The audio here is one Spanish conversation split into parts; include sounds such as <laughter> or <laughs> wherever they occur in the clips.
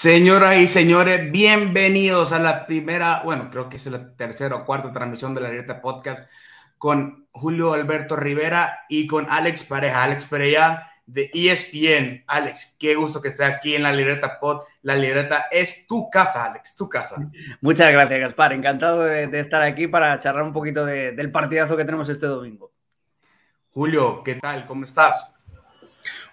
Señoras y señores, bienvenidos a la primera, bueno, creo que es la tercera o cuarta transmisión de la Podcast con Julio Alberto Rivera y con Alex Pareja, Alex Pereira de ESPN. Alex, qué gusto que esté aquí en la Libreta Pod. La Libreta es tu casa, Alex, tu casa. Muchas gracias, Gaspar. Encantado de, estar aquí para charlar un poquito del partidazo que tenemos este domingo. Julio, ¿qué tal? ¿Cómo estás?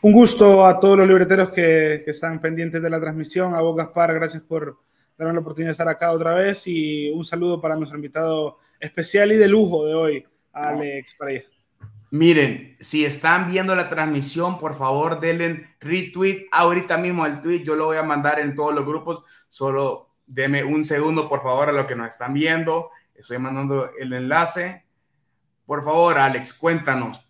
Un gusto a todos los libreteros que, están pendientes de la transmisión. A vos, Gaspar, gracias por darme la oportunidad de estar acá otra vez. Y un saludo para nuestro invitado especial y de lujo de hoy, Alex Pareja. Miren, si están viendo la transmisión, por favor denle retweet ahorita mismo al tweet. Yo lo voy a mandar en todos los grupos. Solo deme un segundo, por favor, a los que nos están viendo. Estoy mandando el enlace. Por favor, Alex, cuéntanos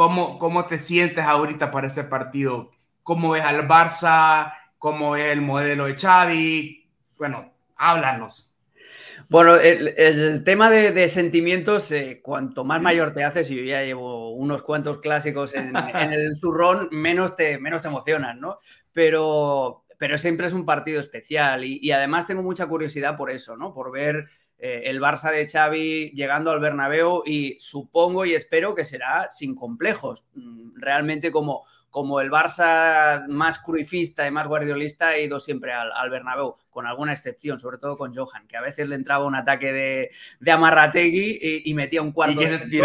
¿Cómo, ¿Cómo te sientes ahorita para ese partido? ¿Cómo ves al Barça? ¿Cómo ves el modelo de Xavi? Bueno, háblanos. Bueno, el, tema de, sentimientos, eh, cuanto más mayor te haces, y yo ya llevo unos cuantos clásicos en, el zurrón, menos te, menos te emocionan, ¿no? Pero, pero siempre es un partido especial y, y, además tengo mucha curiosidad por eso, ¿no? Por ver eh, el Barça de Xavi llegando al Bernabéu y supongo y espero que será sin complejos. Mm, realmente como, como el Barça más cruifista y más guardiolista ha ido siempre al, al, Bernabéu, con alguna excepción, sobre todo con Johan, que a veces le entraba un ataque de, de Amarrategui y, metía un cuarto y,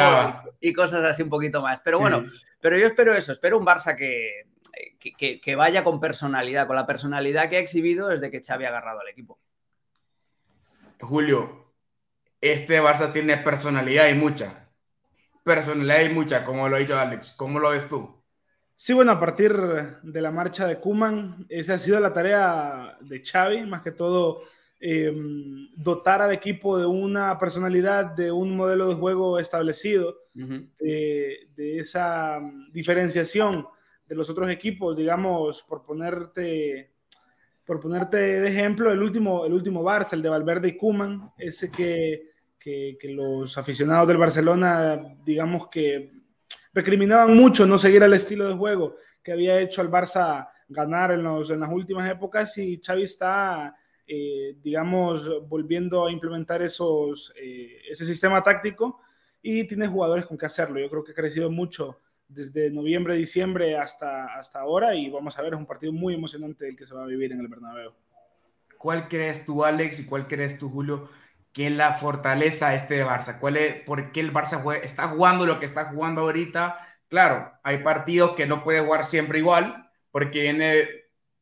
y, cosas así un poquito más. Pero bueno, pero yo espero eso, espero un Barça que, que, que vaya con personalidad, con la personalidad que ha exhibido desde que Xavi ha agarrado al equipo. Julio, este Barça tiene personalidad y mucha. Personalidad y mucha, como lo ha dicho Alex. ¿Cómo lo ves tú? Sí, bueno, a partir de la marcha de Kuman, esa ha sido la tarea de Xavi, más que todo em, dotar al equipo de una personalidad, de un modelo de juego establecido, de, esa diferenciación de los otros equipos, digamos, por ponerte, por ponerte de ejemplo, el último, el último Barça, el de Valverde y Kuman, ese que que, los aficionados del Barcelona, digamos que recriminaban mucho no seguir el estilo de juego que había hecho al Barça ganar en, los, en las últimas épocas y Xavi está, eh, digamos, volviendo a implementar esos, eh, ese sistema táctico y tiene jugadores con que hacerlo. Yo creo que ha crecido mucho desde noviembre, diciembre hasta, hasta ahora y vamos a ver, es un partido muy emocionante el que se va a vivir en el Bernabéu. ¿Cuál crees tú, Alex, y cuál crees tú, Julio, ¿Qué es la fortaleza este de Barça? ¿Cuál es, ¿Por qué el Barça está jugando lo que está jugando ahorita? Claro, hay partidos que no puede jugar siempre igual, porque viene,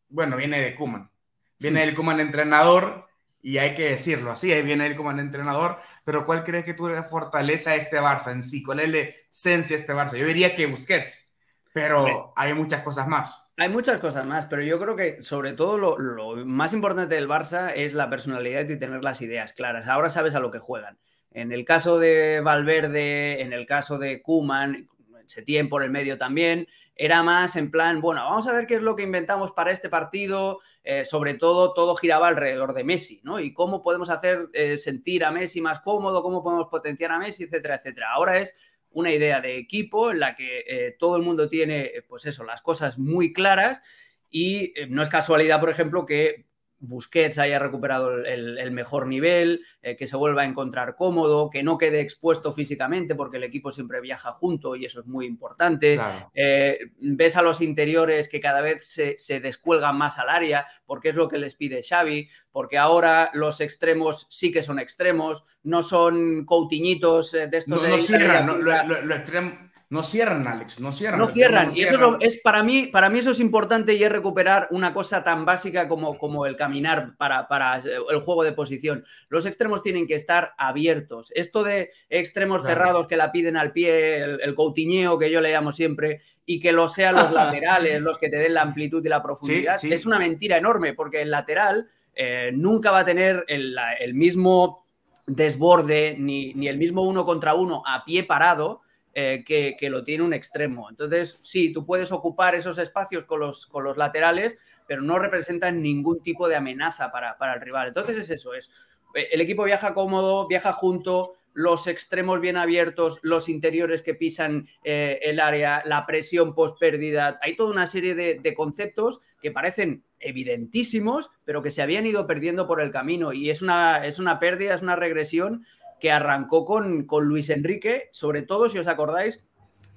bueno, viene de Kuman. Viene del Kuman entrenador, y hay que decirlo así, ahí viene él como entrenador, pero ¿cuál crees que tú la fortaleza este Barça en sí? ¿Cuál es la esencia de este Barça? Yo diría que Busquets, pero hay muchas cosas más. Hay muchas cosas más, pero yo creo que sobre todo lo, más importante del Barça es la personalidad y tener las ideas claras. Ahora sabes a lo que juegan. En el caso de Valverde, en el caso de Kuman, Setién por el medio también, era más en plan, bueno, vamos a ver qué es lo que inventamos para este partido, eh, sobre todo todo giraba alrededor de Messi, ¿no? Y cómo podemos hacer eh, sentir a Messi más cómodo, cómo podemos potenciar a Messi, etcétera, etcétera. Ahora es una idea de equipo en la que eh, todo el mundo tiene, pues eso, las cosas muy claras y no es casualidad, por ejemplo, que Busquets haya recuperado el, mejor nivel, eh, que se vuelva a encontrar cómodo, que no quede expuesto físicamente porque el equipo siempre viaja junto y eso es muy importante. Eh, ves a los interiores que cada vez se, descuelgan más al área porque es lo que les pide Xavi, porque ahora los extremos sí que son extremos, no son coutiñitos eh, de estos... No, no lo, extremo no cierran, Alex, no cierran. No cierran. y eso es para mí, para mí eso es importante y es recuperar una cosa tan básica como, como el caminar para, para, el juego de posición. Los extremos tienen que estar abiertos. Esto de extremos cerrados que la piden al pie, el, el coutineo que yo le llamo siempre, y que lo sean los <laughs> laterales los que te den la amplitud y la profundidad, es una mentira enorme, porque el lateral eh, nunca va a tener el, el mismo desborde ni, ni el mismo uno contra uno a pie parado eh, que, lo tiene un extremo. Entonces, sí, tú puedes ocupar esos espacios con los, con los laterales, pero no representan ningún tipo de amenaza para, el rival. Entonces es eso, es el equipo viaja cómodo, viaja junto, los extremos bien abiertos, los interiores que pisan eh, el área, la presión post pérdida. Hay toda una serie de, conceptos que parecen evidentísimos, pero que se habían ido perdiendo por el camino. Y es una, es una pérdida, es una regresión que arrancó con, con Luis Enrique, sobre todo, si os acordáis,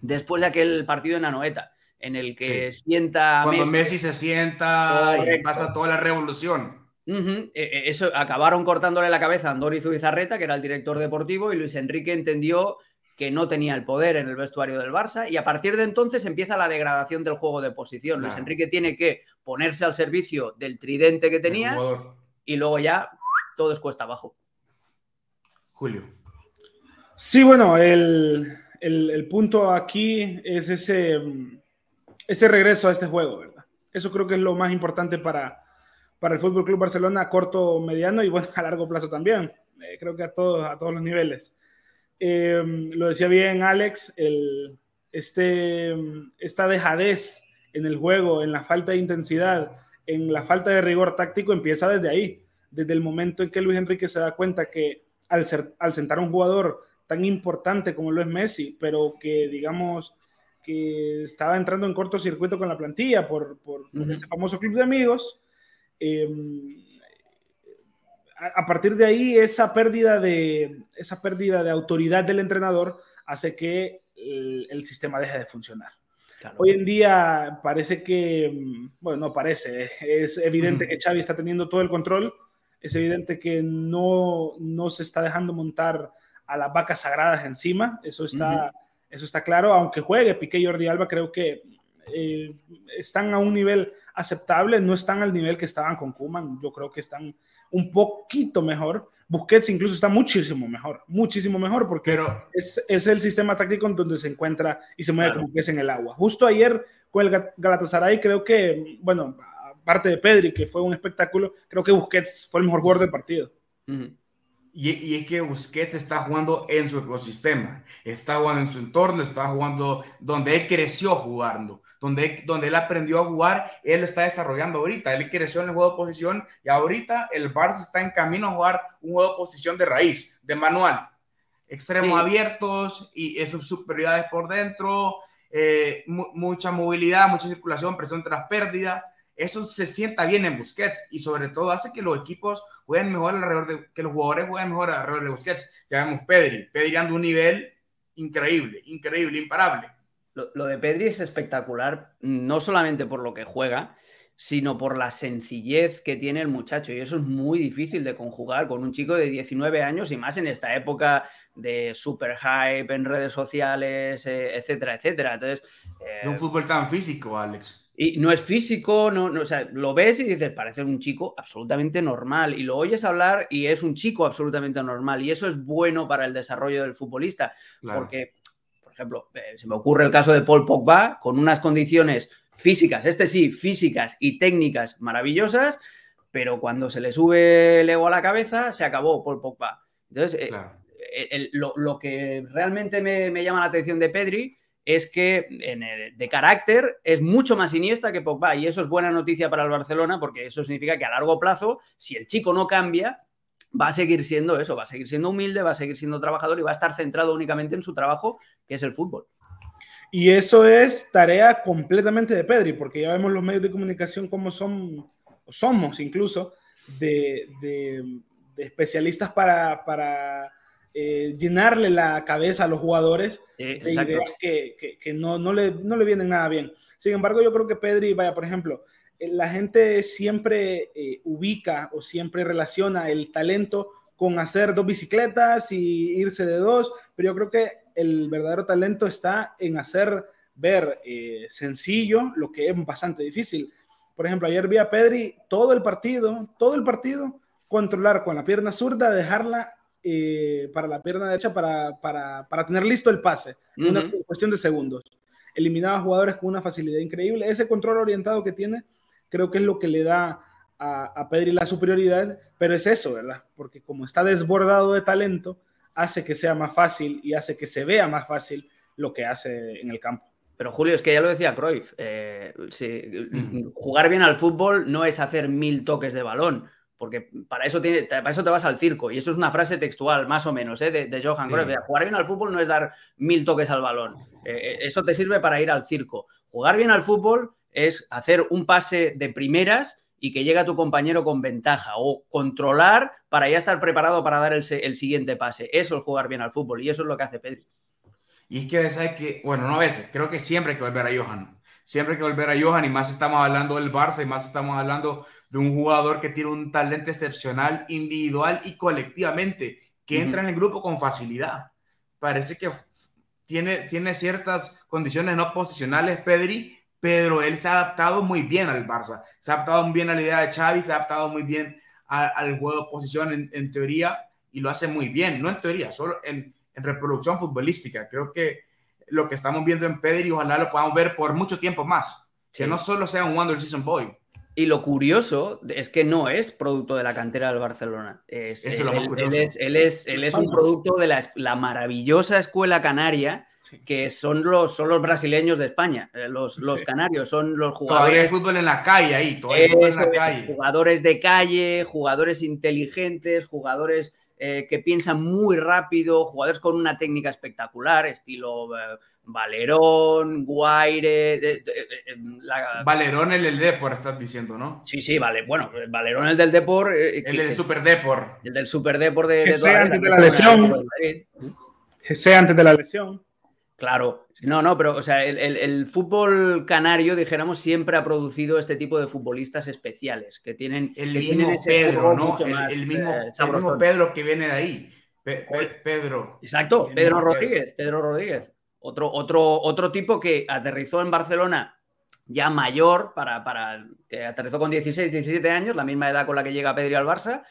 después de aquel partido en Anoeta en el que sienta. Cuando Messi, se sienta y pasa toda la revolución. E, e, eso acabaron cortándole la cabeza a Andori Zubizarreta, que era el director deportivo, y Luis Enrique entendió que no tenía el poder en el vestuario del Barça y a partir de entonces empieza la degradación del juego de posición. Luis Enrique tiene que ponerse al servicio del tridente que tenía y luego ya todo es cuesta abajo. Julio. Sí, bueno, el, el punto aquí es ese, ese regreso a este juego, ¿verdad? Eso creo que es lo más importante para, para el Fútbol Club Barcelona corto, mediano y bueno, <laughs> a largo plazo también. Eh, creo que a todos, a todos los niveles. Eh, lo decía bien Alex, el, este, esta dejadez en el juego, en la falta de intensidad, en la falta de rigor táctico empieza desde ahí, desde el momento en que Luis Enrique se da cuenta que al, ser, al sentar a un jugador tan importante como lo es Messi, pero que digamos que estaba entrando en cortocircuito con la plantilla por, por, ese famoso club de amigos. Em, a, partir de ahí, esa pérdida de, esa pérdida de autoridad del entrenador hace que el, sistema deje de funcionar. Hoy en día parece que, bueno, no parece, es evidente que Xavi está teniendo todo el control, es evidente que no, no se está dejando montar a las vacas sagradas encima, eso está... Eso está claro, aunque juegue Piqué y Jordi Alba, creo que eh, están a un nivel aceptable, no están al nivel que estaban con Kuman, yo creo que están un poquito mejor. Busquets incluso está muchísimo mejor, muchísimo mejor, porque es, es, el sistema táctico en donde se encuentra y se mueve como pez en el agua. Justo ayer con el Galatasaray, creo que, bueno, aparte de Pedri, que fue un espectáculo, creo que Busquets fue el mejor jugador del partido. Y, es que Busquets está jugando en su ecosistema, está jugando en su entorno, está jugando donde él creció jugando, donde, donde él aprendió a jugar, él está desarrollando ahorita. Él creció en el juego de posición y ahorita el Barça está en camino a jugar un juego de posición de raíz, de manual. Extremos abiertos y sus superioridades por dentro, eh, mucha movilidad, mucha circulación, presión tras pérdida eso se sienta bien en Busquets y sobre todo hace que los equipos jueguen mejor alrededor de, que los jugadores jueguen mejor alrededor de Busquets. Ya vemos Pedri, Pedri anda un nivel increíble, increíble, imparable. Lo, lo, de Pedri es espectacular, no solamente por lo que juega, sino por la sencillez que tiene el muchacho. Y eso es muy difícil de conjugar con un chico de 19 años y más en esta época de super hype en redes sociales, eh, etcétera, etcétera. Entonces, un eh, fútbol tan físico, Alex. Y no es físico, no, no, o sea, lo ves y dices, parece un chico absolutamente normal. Y lo oyes hablar y es un chico absolutamente normal. Y eso es bueno para el desarrollo del futbolista. Porque, por ejemplo, eh, se me ocurre el caso de Paul Pogba, con unas condiciones físicas, este sí, físicas y técnicas maravillosas, pero cuando se le sube el ego a la cabeza, se acabó Paul Pogba. Entonces, eh, lo, que realmente me, llama la atención de Pedri es que de carácter es mucho más siniestra que Pogba y eso es buena noticia para el Barcelona porque eso significa que a largo plazo, si el chico no cambia, va a seguir siendo eso, va a seguir siendo humilde, va a seguir siendo trabajador y va a estar centrado únicamente en su trabajo, que es el fútbol. Y eso es tarea completamente de Pedri, porque ya vemos los medios de comunicación como son, somos incluso, de, especialistas para, para eh, llenarle la cabeza a los jugadores de ideas que, que, no, no, le, no, le, vienen nada bien. Sin embargo, yo creo que Pedri, vaya, por ejemplo, eh, la gente siempre eh, ubica o siempre relaciona el talento con hacer dos bicicletas y irse de dos, pero yo creo que el verdadero talento está en hacer ver eh, sencillo lo que es bastante difícil. Por ejemplo, ayer vi a Pedri todo el partido, todo el partido, controlar con la pierna zurda, dejarla eh, para la pierna derecha para, para, para, tener listo el pase, en una cuestión de segundos. Eliminaba jugadores con una facilidad increíble. Ese control orientado que tiene, creo que es lo que le da a, a Pedri la superioridad, pero es eso, ¿verdad? Porque como está desbordado de talento, hace que sea más fácil y hace que se vea más fácil lo que hace en el campo. Pero Julio, es que ya lo decía Cruyff, eh, jugar bien al fútbol no es hacer mil toques de balón. Porque para eso, tiene, para eso te vas al circo. Y eso es una frase textual, más o menos, ¿eh? de, Johan Cruyff. Jugar bien al fútbol no es dar mil toques al balón. Eh, eh, eso te sirve para ir al circo. Jugar bien al fútbol es hacer un pase de primeras y que llegue a tu compañero con ventaja o controlar para ya estar preparado para dar el, siguiente pase. Eso es jugar bien al fútbol y eso es lo que hace Pedri. Y es que, ¿sabes que Bueno, no a veces, creo que siempre hay que volver a Johan. Siempre hay que volver a Johan y más estamos hablando del Barça y más estamos hablando de un jugador que tiene un talento excepcional individual y colectivamente, que entra en el grupo con facilidad. Parece que tiene, tiene ciertas condiciones no posicionales, Pedri, pero él se ha adaptado muy bien al Barça, se ha adaptado muy bien a la idea de Xavi, se ha adaptado muy bien al juego de posición en, teoría y lo hace muy bien, no en teoría, solo en, en, reproducción futbolística. Creo que lo que estamos viendo en Pedri, ojalá lo podamos ver por mucho tiempo más, que no solo sea un Wonder Season Boy. Y lo curioso es que no es producto de la cantera del Barcelona. Es, Eso él, lo más curioso. Él es, él es, un producto de la, la maravillosa escuela canaria que son los, son los brasileños de España, eh, los, los canarios, son los jugadores. Todavía hay fútbol en la calle ahí, todavía fútbol en la calle. Jugadores de calle, jugadores inteligentes, jugadores eh, que piensan muy rápido, jugadores con una técnica espectacular, estilo eh, Valerón, Guaire. Valerón el del Depor, estás diciendo, ¿no? Sí, sí, vale. Bueno, Valerón el del Depor. el del Super Depor. El del Super Depor de. Que sea antes de la lesión. Que sea antes de la lesión. Claro, no, no, pero o sea, el, fútbol canario, dijéramos, siempre ha producido este tipo de futbolistas especiales que tienen el mismo Pedro, ¿no? El, mismo, Pedro que viene de ahí. Pedro. Exacto, Pedro Rodríguez, Pedro Rodríguez. Otro, otro, otro tipo que aterrizó en Barcelona ya mayor, para, para, que aterrizó con 16, 17 años, la misma edad con la que llega Pedro al Barça,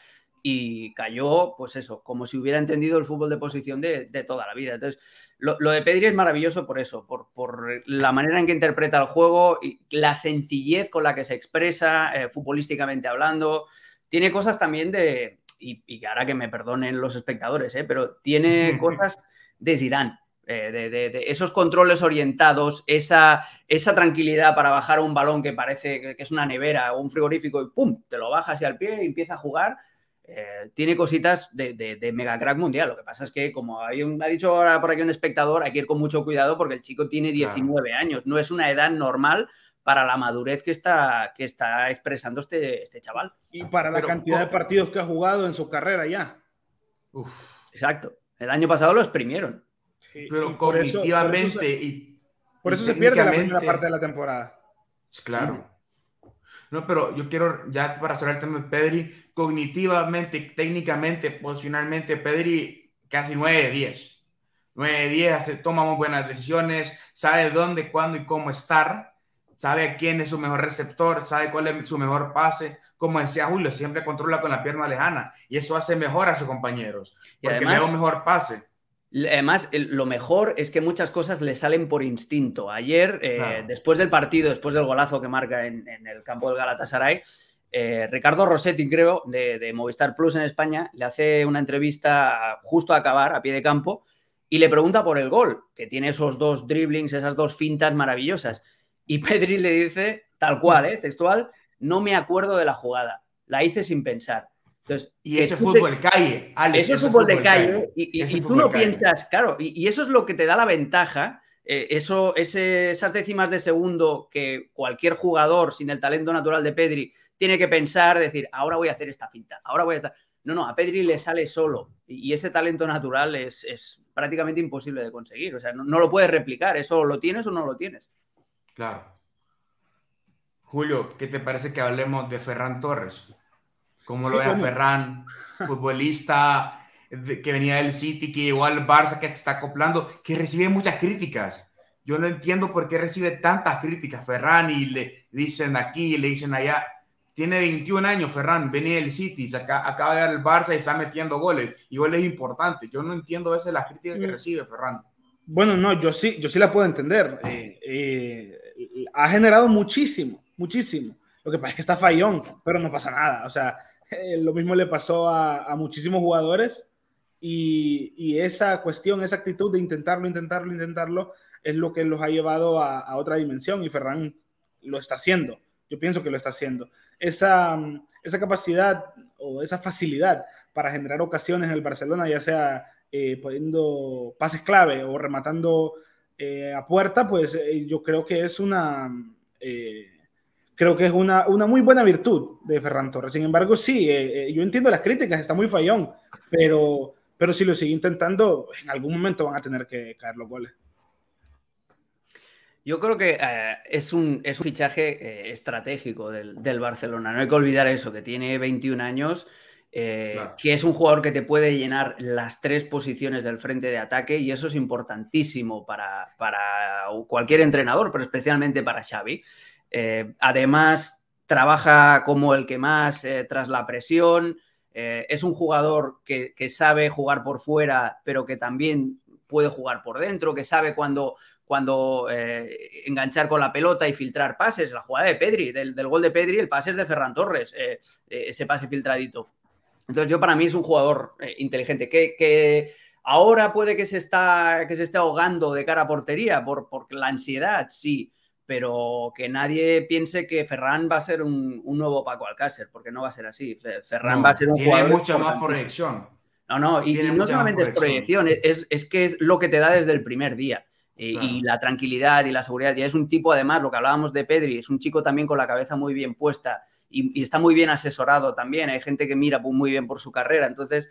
y cayó, pues eso, como si hubiera entendido el fútbol de posición de, de toda la vida. Entonces, lo, de Pedri es maravilloso por eso, por, la manera en que interpreta el juego y la sencillez con la que se expresa eh, futbolísticamente hablando. Tiene cosas también de, y, ahora que me perdonen los espectadores, eh, pero tiene <laughs> cosas de Zidane. Eh, de, esos controles orientados, esa, esa tranquilidad para bajar un balón que parece que es una nevera o un frigorífico y ¡pum! te lo bajas hacia el pie y empieza a jugar eh, tiene cositas de, mega crack mundial. Lo que pasa es que, como ha dicho ahora por aquí un espectador, hay que ir con mucho cuidado porque el chico tiene 19 años. No es una edad normal para la madurez que está, que está expresando este, este chaval. Y para la cantidad de partidos que ha jugado en su carrera ya. Exacto. El año pasado lo exprimieron. pero cognitivamente y. Por eso se pierde la primera parte de la temporada. Claro. No, pero yo quiero, ya para cerrar el tema de Pedri, cognitivamente, técnicamente, posicionalmente, Pedri casi 9 de 10. 9 de 10, toma muy buenas decisiones, sabe dónde, cuándo y cómo estar, sabe quién es su mejor receptor, sabe cuál es su mejor pase. Como decía Julio, siempre controla con la pierna lejana y eso hace mejor a sus compañeros, porque le da un mejor pase. Además, lo mejor es que muchas cosas le salen por instinto. Ayer, eh, después del partido, después del golazo que marca en, el campo del Galatasaray, eh, Ricardo Rossetti, creo, de, Movistar Plus en España, le hace una entrevista justo a acabar, a pie de campo, y le pregunta por el gol, que tiene esos dos dribblings, esas dos fintas maravillosas. Y Pedri le dice, tal cual, ¿eh? textual, no me acuerdo de la jugada, la hice sin pensar y eso es fútbol de calle, Eso es fútbol de calle. Y, tú no piensas, claro, y, eso es lo que te da la ventaja. Eh, eso, esas décimas de segundo que cualquier jugador sin el talento natural de Pedri tiene que pensar, decir, ahora voy a hacer esta finta, ahora voy a... No, no, a Pedri le sale solo y, ese talento natural es, prácticamente imposible de conseguir. O sea, no, no lo puedes replicar, eso lo tienes o no lo tienes. Claro. Julio, ¿qué te parece que hablemos de Ferran Torres? Como lo ve a Ferran, futbolista que venía del City, que llegó al Barça, que se está acoplando, que recibe muchas críticas. Yo no entiendo por qué recibe tantas críticas Ferran y le dicen aquí y le dicen allá. Tiene 21 años Ferran, venía del City, acaba de dar el Barça y está metiendo goles. Y goles importantes. Yo no entiendo a veces las críticas que mm. recibe Ferran. Bueno, no, yo sí, yo sí la puedo entender. Eh, eh, ha generado muchísimo, muchísimo. Lo que pasa es que está fallón, pero no pasa nada. O sea, eh, lo mismo le pasó a, muchísimos jugadores y, esa cuestión, esa actitud de intentarlo, intentarlo, intentarlo, es lo que los ha llevado a, otra dimensión y Ferran lo está haciendo. Yo pienso que lo está haciendo. Esa, esa capacidad o esa facilidad para generar ocasiones en el Barcelona, ya sea eh, poniendo pases clave o rematando eh, a puerta, pues eh, yo creo que es una creo que es una, una, muy buena virtud de Ferran Torres. Sin embargo, sí, yo entiendo las críticas, está muy fallón, pero, pero si lo sigue intentando, en algún momento van a tener que caer los goles. Yo creo que es, un, es, un, fichaje estratégico del, del, Barcelona. No hay que olvidar eso, que tiene 21 años eh, que es un jugador que te puede llenar las tres posiciones del frente de ataque y eso es importantísimo para, cualquier entrenador, pero especialmente para Xavi. Eh, además, trabaja como el que más eh, tras la presión. es un jugador que, sabe jugar por fuera, pero que también puede jugar por dentro, que sabe cuando, cuando enganchar con la pelota y filtrar pases. La jugada de Pedri, del, gol de Pedri, el pase es de Ferran Torres, ese pase filtradito. Entonces, yo para mí es un jugador eh, inteligente que, ahora puede que se, está, que se esté ahogando de cara a portería por, por la ansiedad, sí, pero que nadie piense que Ferran va a ser un, nuevo Paco Alcácer, porque no va a ser así. Ferran va a ser un tiene jugador. mucha más proyección. No, no, y, no solamente es proyección, es, es, que es lo que te da desde el primer día. Y, la tranquilidad y la seguridad. Y es un tipo, además, lo que hablábamos de Pedri, es un chico también con la cabeza muy bien puesta y, está muy bien asesorado también. Hay gente que mira muy bien por su carrera. Entonces,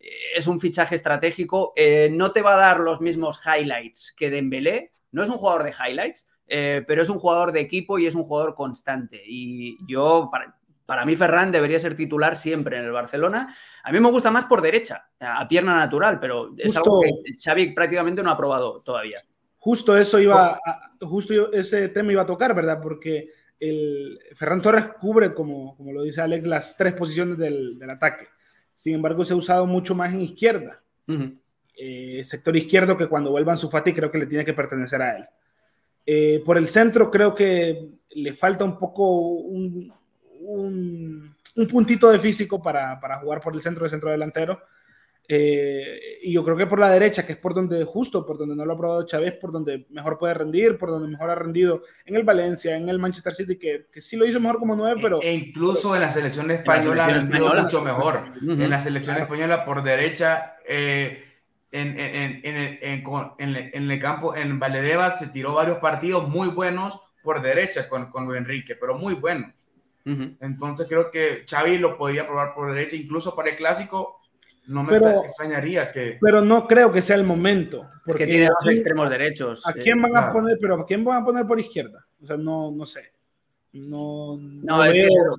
eh, es un fichaje estratégico. Eh, no te va a dar los mismos highlights que Dembélé. No es un jugador de highlights, eh, pero es un jugador de equipo y es un jugador constante. Y yo, para, mí, Ferran debería ser titular siempre en el Barcelona. A mí me gusta más por derecha, a pierna natural, pero es algo que Xavi prácticamente no ha probado todavía. Justo eso iba, justo ese tema iba a tocar, ¿verdad? Porque el Ferran Torres cubre, como, como lo dice Alex, las tres posiciones del, del ataque. Sin embargo, se ha usado mucho más en izquierda. Eh, sector izquierdo que cuando vuelvan su Fati creo que le tiene que pertenecer a él. Eh, por el centro creo que le falta un poco un, un, un puntito de físico para, para, jugar por el centro de centro delantero. Eh, y yo creo que por la derecha, que es por donde, justo por donde no lo ha probado Chávez, por donde mejor puede rendir, por donde mejor ha rendido en el Valencia, en el Manchester City, que, que sí lo hizo mejor como nueve, pero. E incluso en la selección española ha rendido mucho mejor. En la selección española por derecha, eh, en, en, en, en, el campo, en Valedeva se tiró varios partidos muy buenos por derecha con, con Luis Enrique, pero muy buenos. Entonces creo que Xavi lo podría probar por derecha, incluso para el clásico no me extrañaría que. Pero no creo que sea el momento. Porque tiene dos extremos derechos. ¿A quién van a poner? Pero ¿a quién van a poner por izquierda? O sea, no, no sé. No, no,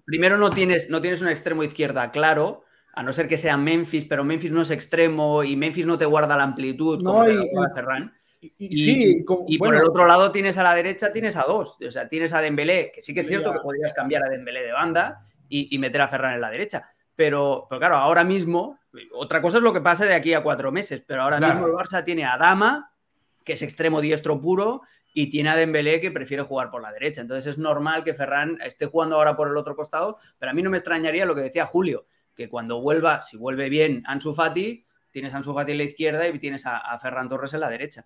primero no tienes, no tienes un extremo izquierda claro, a no ser que sea Memphis, pero Memphis no es extremo y Memphis no te guarda la amplitud como y, Ferran. Y, sí, y por el otro lado tienes a la derecha, tienes a dos. O sea, tienes a Dembélé, que sí que es cierto que podrías cambiar a Dembélé de banda y, meter a Ferran en la derecha. Pero, pero claro, ahora mismo otra cosa es lo que pase de aquí a cuatro meses, pero ahora mismo el Barça tiene a Dama, que es extremo diestro puro, y tiene a Dembélé que prefiere jugar por la derecha. Entonces es normal que Ferran esté jugando ahora por el otro costado, pero a mí no me extrañaría lo que decía Julio, que cuando vuelva, si vuelve bien Ansu Fati, tienes a Ansu Fati en la izquierda y tienes a, Ferran Torres en la derecha.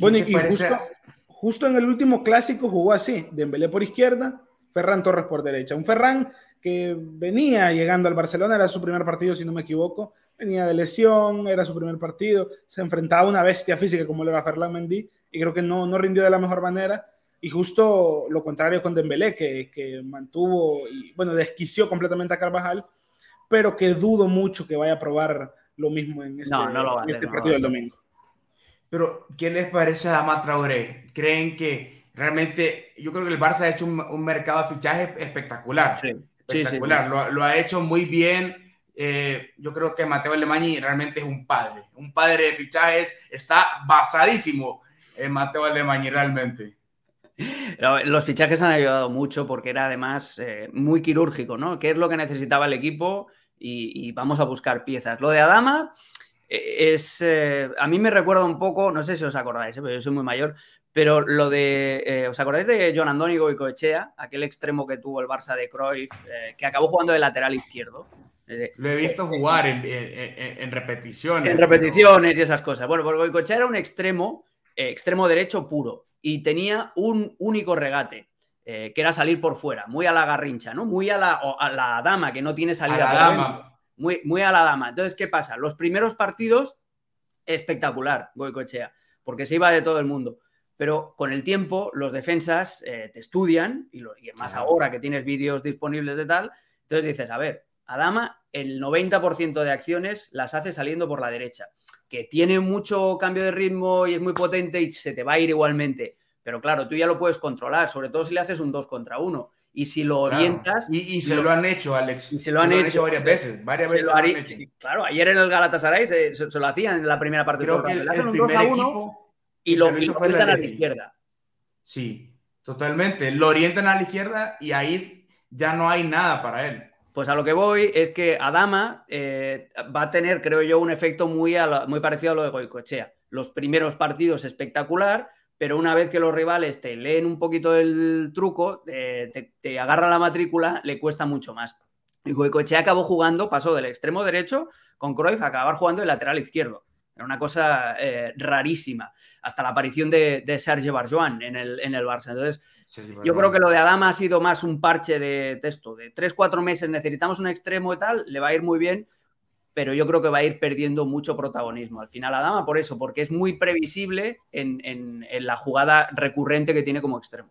bueno, y justo, justo, en el último clásico jugó así, Dembélé por izquierda, Ferran Torres por derecha. Un Ferran que venía llegando al Barcelona, era su primer partido, si no me equivoco, venía de lesión, era su primer partido, se enfrentaba a una bestia física como le era Ferland Mendy, y creo que no, no rindió de la mejor manera, y justo lo contrario con Dembélé, que, que mantuvo, y bueno, desquició completamente a Carvajal, pero que dudo mucho que vaya a probar lo mismo en este, este partido del domingo. Pero, ¿qué les parece a Dama Traoré? ¿Creen que realmente, yo creo que el Barça ha hecho un, un mercado de fichaje espectacular? Sí espectacular. Lo, ha hecho muy bien. Eh, yo creo que Mateo Alemany realmente es un padre, un padre de fichajes. Está basadísimo en Mateo Alemany realmente. Los fichajes han ayudado mucho porque era además eh, muy quirúrgico, ¿no? ¿Qué es lo que necesitaba el equipo? Y, vamos a buscar piezas. Lo de Adama eh, es. a mí me recuerda un poco, no sé si os acordáis, pero yo soy muy mayor, pero lo de, eh, ¿os acordáis de John Andoni Goicoechea? Aquel extremo que tuvo el Barça de Cruyff, eh, que acabó jugando de lateral izquierdo. Eh, lo he visto jugar en, en, repeticiones. En repeticiones y esas cosas. Bueno, pues Goicoechea era un extremo, extremo derecho puro, y tenía un único regate. Que era salir por fuera, muy a la garrincha, ¿no? Muy a la, a la dama, que no tiene salida. A la dama. Muy, muy a la dama. Entonces, ¿qué pasa? Los primeros partidos, espectacular, Goicochea, porque se iba de todo el mundo pero con el tiempo los defensas eh, te estudian, y, más ahora que tienes vídeos disponibles de tal, entonces dices, a ver, Adama el 90% de acciones las hace saliendo por la derecha, que tiene mucho cambio de ritmo y es muy potente y se te va a ir igualmente, pero claro, tú ya lo puedes controlar, sobre todo si le haces un 2 contra 1 y si lo orientas. Y, se lo, han hecho, Alex. Y se lo han, hecho, varias veces. Varias veces claro, ayer en el Galatasaray se, lo hacían en la primera parte. Creo que el, el primer equipo y lo, orientan a la izquierda. Sí, totalmente. Lo orientan a la izquierda y ahí ya no hay nada para él. Pues a lo que voy es que Adama eh, va a tener, creo yo, un efecto muy, muy parecido a lo de Goicoechea. Los primeros partidos espectacular, pero una vez que los rivales te leen un poquito el truco, eh, te, te agarra la matrícula, le cuesta mucho más. Y Goicoechea acabó jugando, pasó del extremo derecho con Cruyff a acabar jugando el lateral izquierdo. Era una cosa eh, rarísima, hasta la aparición de, de Sergio Barjuan en el, en el Barça. Entonces, yo creo que lo de Adama ha sido más un parche de texto, de tres, cuatro meses necesitamos un extremo y tal, le va a ir muy bien, pero yo creo que va a ir perdiendo mucho protagonismo. Al final, Adama, por eso, porque es muy previsible en, en, en la jugada recurrente que tiene como extremo.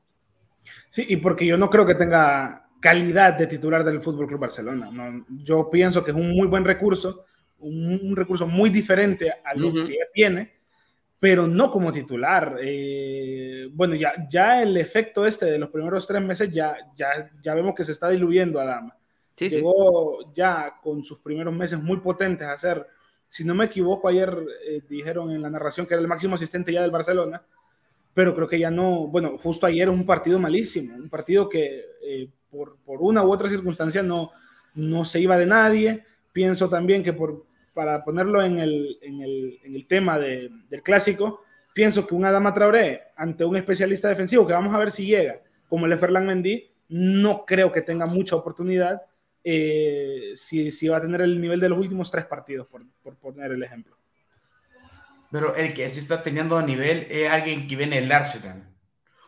Sí, y porque yo no creo que tenga calidad de titular del Fútbol Club Barcelona. No, yo pienso que es un muy buen recurso un, recurso muy diferente a lo que ya tiene, pero no como titular. Eh, bueno, ya, ya el efecto este de los primeros tres meses ya, ya, ya vemos que se está diluyendo a Dama. Llegó ya con sus primeros meses muy potentes a ser, si no me equivoco, ayer eh, dijeron en la narración que era el máximo asistente ya del Barcelona, pero creo que ya no, bueno, justo ayer un partido malísimo, un partido que eh, por, por, una u otra circunstancia no, no se iba de nadie. Pienso también que por, para ponerlo en el, en el, en el tema de, del clásico, pienso que un Adama Traoré ante un especialista defensivo, que vamos a ver si llega, como el Ferland Mendy, no creo que tenga mucha oportunidad eh, si, si, va a tener el nivel de los últimos tres partidos, por, por, poner el ejemplo. Pero el que sí está teniendo a nivel es alguien que viene del Arsenal.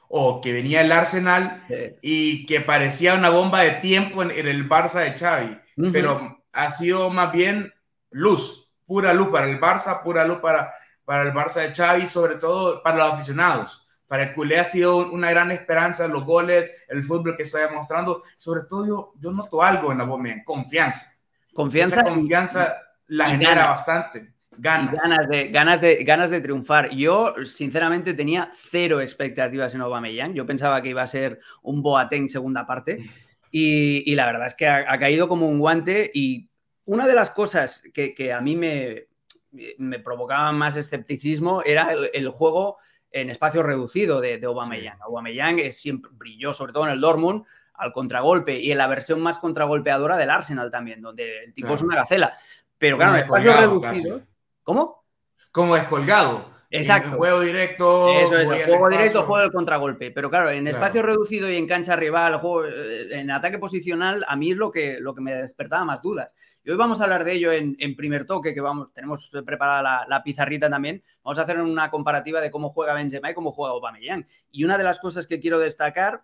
O que venía del Arsenal y que parecía una bomba de tiempo en, el Barça de Xavi. Pero ha sido más bien luz, pura luz para el Barça, pura luz para, para el Barça de Xavi, sobre todo para los aficionados. Para el culé ha sido una gran esperanza, los goles, el fútbol que está demostrando. Sobre todo yo, yo noto algo en la Bomea, confianza. Confianza. Esa confianza la genera bastante. Ganas. Ganas de, ganas, de, ganas de triunfar. Yo, sinceramente, tenía cero expectativas en Aubameyang. Yo pensaba que iba a ser un Boateng segunda parte. <laughs> Y, y la verdad es que ha, ha, caído como un guante y una de las cosas que, a mí me, me, provocaba más escepticismo era el, juego en espacio reducido de, de Aubameyang. Sí. Aubameyang siempre brilló, sobre todo en el Dortmund, al contragolpe y en la versión más contragolpeadora del Arsenal también, donde el tipo claro. es una gacela. Pero claro, en espacio reducido... Casi. ¿Cómo? Como descolgado. Exacto. En juego directo. Eso es, el juego directo, juego del contragolpe. Pero claro, en espacio claro. reducido y en cancha rival, juego, eh, en ataque posicional, a mí es lo que, lo que me despertaba más dudas. Y hoy vamos a hablar de ello en, en primer toque, que vamos, tenemos preparada la, la, pizarrita también. Vamos a hacer una comparativa de cómo juega Benzema y cómo juega Aubameyang. Y una de las cosas que quiero destacar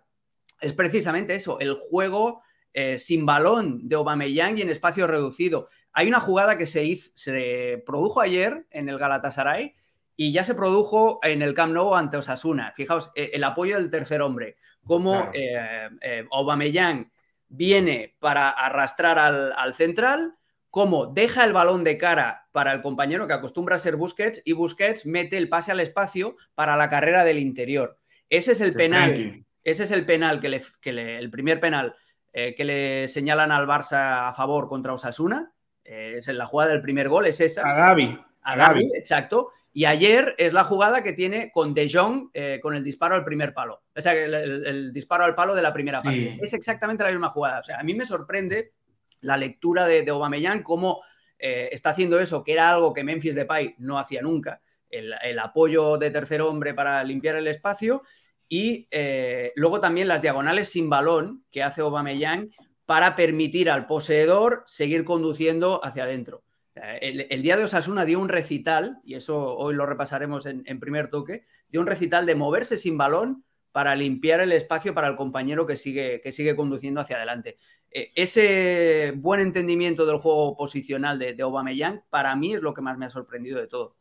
es precisamente eso, el juego eh, sin balón de Aubameyang y en espacio reducido. Hay una jugada que se, hizo, se produjo ayer en el Galatasaray y ya se produjo en el Camp Nou ante Osasuna. Fijaos, eh, el apoyo del tercer hombre, cómo claro. eh, eh, Aubameyang viene para arrastrar al, al, central, cómo deja el balón de cara para el compañero que acostumbra a ser Busquets y Busquets mete el pase al espacio para la carrera del interior. Ese es el penal. Ese es el penal que le, que le el primer penal eh, que le señalan al Barça a favor contra Osasuna. Eh, es en la jugada del primer gol, es esa. A Gaby. A Gaby, exacto. Y ayer es la jugada que tiene con De Jong eh, con el disparo al primer palo. O sea, el, el, el disparo al palo de la primera parte. Sí. Es exactamente la misma jugada. O sea, a mí me sorprende la lectura de, de Aubameyang, cómo eh, está haciendo eso, que era algo que Memphis Depay no hacía nunca. El, el apoyo de tercer hombre para limpiar el espacio y eh, luego también las diagonales sin balón que hace Aubameyang para permitir al poseedor seguir conduciendo hacia adentro. El, el, día de Osasuna dio un recital, y eso hoy lo repasaremos en, primer toque, dio un recital de moverse sin balón para limpiar el espacio para el compañero que sigue, que sigue conduciendo hacia adelante. Eh, ese buen entendimiento del juego posicional de, de para mí es lo que más me ha sorprendido de todo.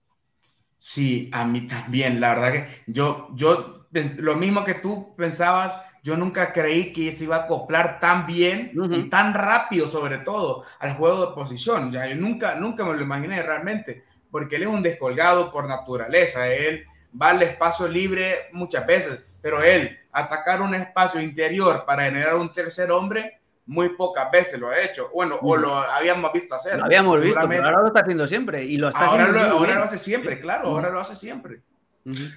Sí, a mí también, la verdad que yo, yo, lo mismo que tú pensabas, yo nunca creí que se iba a acoplar tan bien y tan rápido, sobre todo, al juego de posición. Ya, yo nunca, nunca me lo imaginé realmente, porque él es un descolgado por naturaleza. Él va al espacio libre muchas veces, pero él atacar un espacio interior para generar un tercer hombre, muy pocas veces lo ha hecho. Bueno, o lo habíamos visto hacer. Lo habíamos visto, pero ahora lo está haciendo siempre. Y lo está ahora, lo, ahora lo hace siempre, claro, ahora lo hace siempre.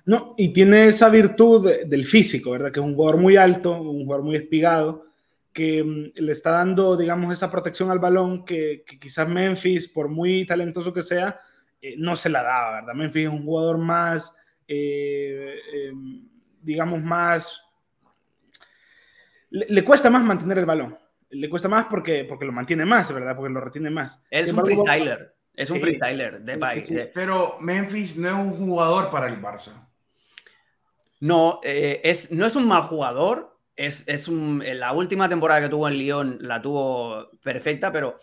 No, y tiene esa virtud del físico, ¿verdad? Que es un jugador muy alto, un jugador muy espigado, que mm, le está dando, digamos, esa protección al balón que, quizás Memphis, por muy talentoso que sea, eh, no se la daba, ¿verdad? Memphis es un jugador más, eh, em, digamos, más... le, cuesta más mantener el balón le cuesta más porque, porque lo mantiene más, ¿verdad? Porque lo retiene más. Es un freestyler. Es un freestyler de país. Pero Memphis no es un jugador para el Barça. No, eh, es, no es un mal jugador. Es, es un, la última temporada que tuvo en Lyon la tuvo perfecta, pero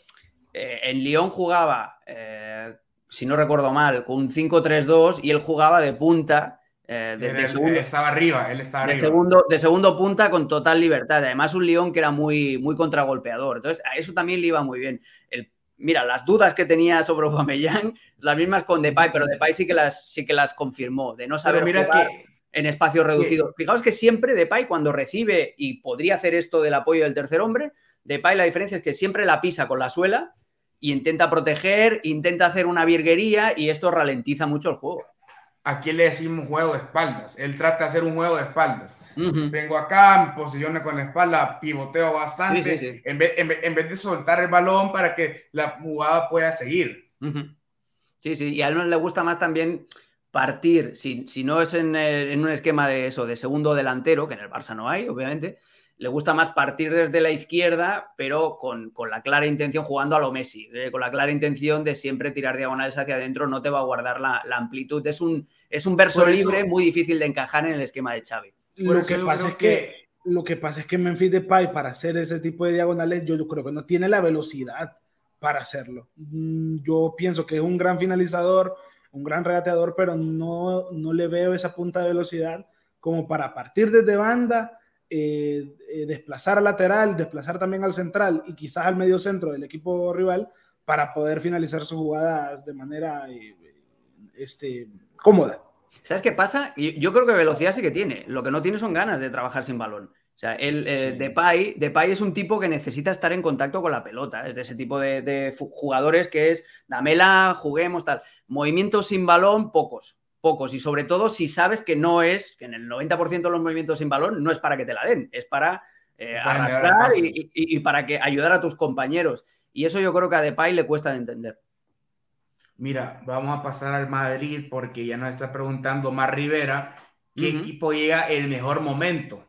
eh, en Lyon jugaba, eh, si no recuerdo mal, con un 5-3-2 y él jugaba de punta eh, de, segundo, estaba arriba, él estaba de Segundo, de segundo punta con total libertad. Además, un León que era muy, muy contragolpeador. Entonces, a eso también le iba muy bien. El, mira, las dudas que tenía sobre Aubameyang, las mismas con Depay, pero Depay sí que las, sí que las confirmó, de no saber mira jugar en espacio reducido. Fijaos que siempre Depay, cuando recibe y podría hacer esto del apoyo del tercer hombre, Depay la diferencia es que siempre la pisa con la suela y intenta proteger, intenta hacer una virguería y esto ralentiza mucho el juego aquí le decimos juego de espaldas. Él trata de hacer un juego de espaldas. Vengo acá, me posiciono con la espalda, pivoteo bastante, En, vez, en, vez, de soltar el balón para que la jugada pueda seguir. Sí, sí, y a él le gusta más también partir, si, si no es en, en, un esquema de eso, de segundo delantero, que en el Barça no hay, obviamente, le gusta más partir desde la izquierda, pero con, la clara intención, jugando a lo Messi, eh, con la clara intención de siempre tirar diagonales hacia adentro, no te va a guardar la, amplitud. Es un, es un verso libre muy difícil de encajar en el esquema de Xavi. Lo que, pasa es que, lo que pasa es que Memphis Depay para hacer ese tipo de diagonales, yo, yo creo que no tiene la velocidad para hacerlo. Mm, yo pienso que es un gran finalizador, un gran regateador, pero no, no le veo esa punta de velocidad como para partir desde banda eh, eh, desplazar al lateral, desplazar también al central y quizás al medio centro del equipo rival para poder finalizar sus jugadas de manera eh, este, cómoda. ¿Sabes qué pasa? Yo creo que velocidad sí que tiene. Lo que no tiene son ganas de trabajar sin balón. O sea, el Depay, Depay, es un tipo que necesita estar en contacto con la pelota. Es de ese tipo de, de jugadores que es damela, juguemos, tal. Movimientos sin balón, pocos pocos y sobre todo si sabes que no es, que en el 90% de los movimientos sin balón no es para que te la den, es para eh, arrastrar y, para que ayudar a tus compañeros. Y eso yo creo que a Depay le cuesta de entender. Mira, vamos a pasar al Madrid porque ya nos está preguntando Mar Rivera qué equipo llega el mejor momento.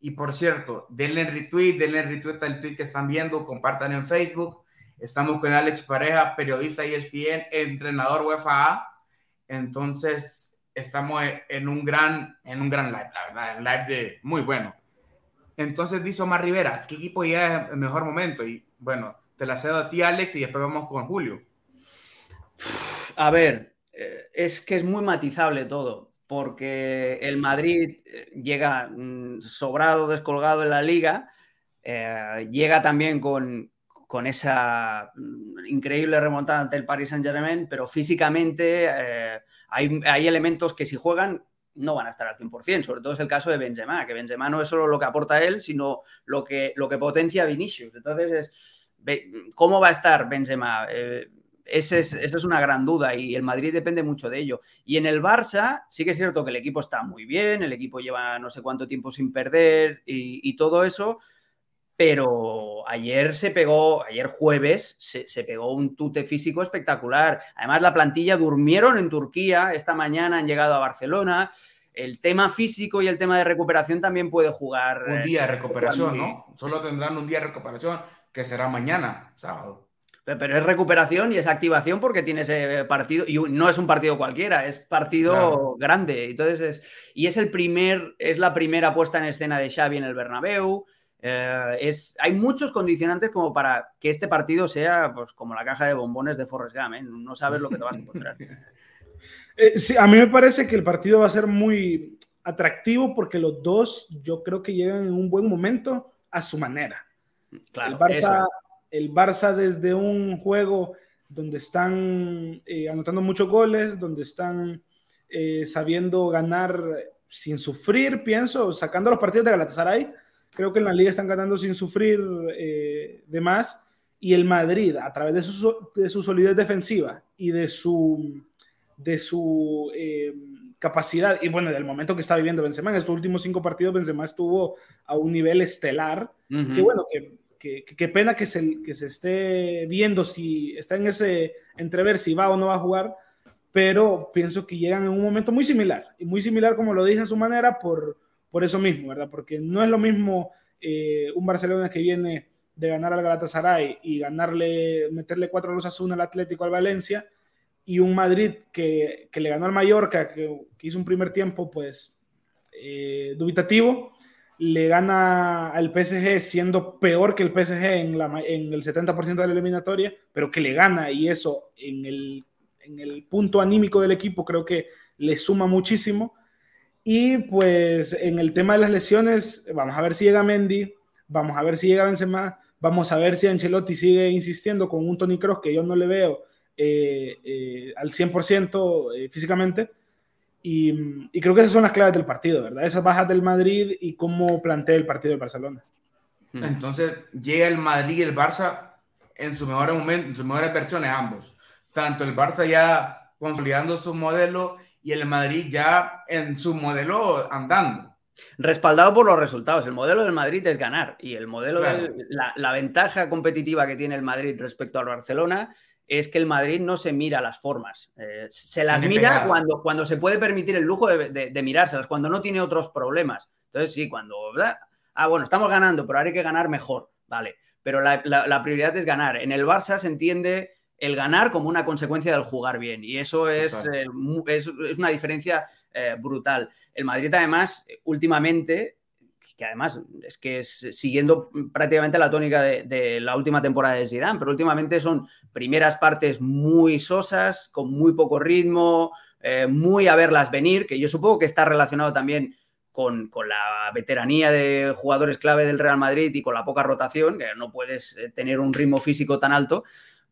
Y por cierto, denle retweet, denle retweet al tweet que están viendo, compartan en Facebook. Estamos con Alex Pareja, periodista ESPN, entrenador UEFA entonces, estamos en un gran, en un gran live, la verdad, un live de muy bueno. Entonces dice Omar Rivera, ¿qué equipo llega el mejor momento? Y bueno, te la cedo a ti, Alex, y después vamos con Julio. A ver, eh, es que es muy matizable todo, porque el Madrid eh, llega mm, sobrado, descolgado en la liga, eh, llega también con, con esa mm, increíble remontada ante el Paris Saint Germain, pero físicamente eh, hay, elementos que si juegan no van a estar al 100%, sobre todo es el caso de Benzema, que Benzema no es solo lo que aporta él, sino lo que, lo que potencia a Vinicius. Entonces, ¿cómo va a estar Benzema? Esa es, una gran duda y el Madrid depende mucho de ello. Y en el Barça sí que es cierto que el equipo está muy bien, el equipo lleva no sé cuánto tiempo sin perder y todo eso, pero ayer se pegó, ayer jueves, se, pegó un tute físico espectacular. Además, la plantilla durmieron en Turquía, esta mañana han llegado a Barcelona. El tema físico y el tema de recuperación también puede jugar. Un día de eh, recuperación, ¿no? Solo tendrán un día de recuperación, que será mañana, sábado. Pero es recuperación y es activación porque tiene ese partido, y no es un partido cualquiera, es partido grande. Entonces es, y es el primer, es la primera puesta en escena de Xavi en el Bernabéu. Eh, es, hay muchos condicionantes como para que este partido sea pues, como la caja de bombones de Forrest Gump. ¿eh? No sabes lo que te vas a encontrar. <laughs> Eh, sí, a mí me parece que el partido va a ser muy atractivo porque los dos yo creo que llegan en un buen momento a su manera. Claro, el Barça, el Barça desde un juego donde están eh, anotando muchos goles, donde están eh, sabiendo ganar sin sufrir, pienso, sacando los partidos de Galatasaray, creo que en la liga están ganando sin sufrir eh, de más, y el Madrid, a través de su, de su solidez defensiva y de su, de su capacidad, y bueno, del momento que está viviendo Benzema, en estos últimos cinco partidos Benzema estuvo a un nivel estelar, que bueno, que qué pena que se, que se esté viendo si está en ese entrever si va o no va a jugar, pero pienso que llegan en un momento muy similar, y muy similar como lo dije a su manera por, por eso mismo, ¿verdad? Porque no es lo mismo eh, un Barcelona que viene de ganar al Galatasaray y ganarle, meterle cuatro los a al Atlético al Valencia, y un Madrid que, que le ganó al Mallorca, que, que, hizo un primer tiempo pues eh, dubitativo, le gana al PSG siendo peor que el PSG en, la, en el 70% de la eliminatoria, pero que le gana y eso en el, en el punto anímico del equipo creo que le suma muchísimo. Y pues en el tema de las lesiones, vamos a ver si llega Mendy, vamos a ver si llega Benzema, vamos a ver si Ancelotti sigue insistiendo con un Tony Kroos que yo no le veo eh, eh, al 100% eh, físicamente y, creo que esas son las claves del partido, ¿verdad? Esas bajas del Madrid y cómo plantea el partido del Barcelona. Entonces llega el Madrid y el Barça en su mejor momento, en sus mejores versiones ambos. Tanto el Barça ya consolidando su modelo y el Madrid ya en su modelo andando. Respaldado por los resultados. El modelo del Madrid es ganar y el modelo de la, la, ventaja competitiva que tiene el Madrid respecto al Barcelona es que el Madrid no se mira las formas. Eh, se las mira cuando, cuando se puede permitir el lujo de, mirárselas, cuando no tiene otros problemas. Entonces, sí, cuando. Ah, bueno, estamos ganando, pero ahora hay que ganar mejor. Vale. Pero la, prioridad es ganar. En el Barça se entiende el ganar como una consecuencia del jugar bien. Y eso es, eh, es, una diferencia eh, brutal. El Madrid, además, últimamente que además es que es siguiendo prácticamente la tónica de, la última temporada de Zidane, pero últimamente son primeras partes muy sosas, con muy poco ritmo, eh, muy a verlas venir, que yo supongo que está relacionado también con, la veteranía de jugadores clave del Real Madrid y con la poca rotación, que no puedes eh, tener un ritmo físico tan alto,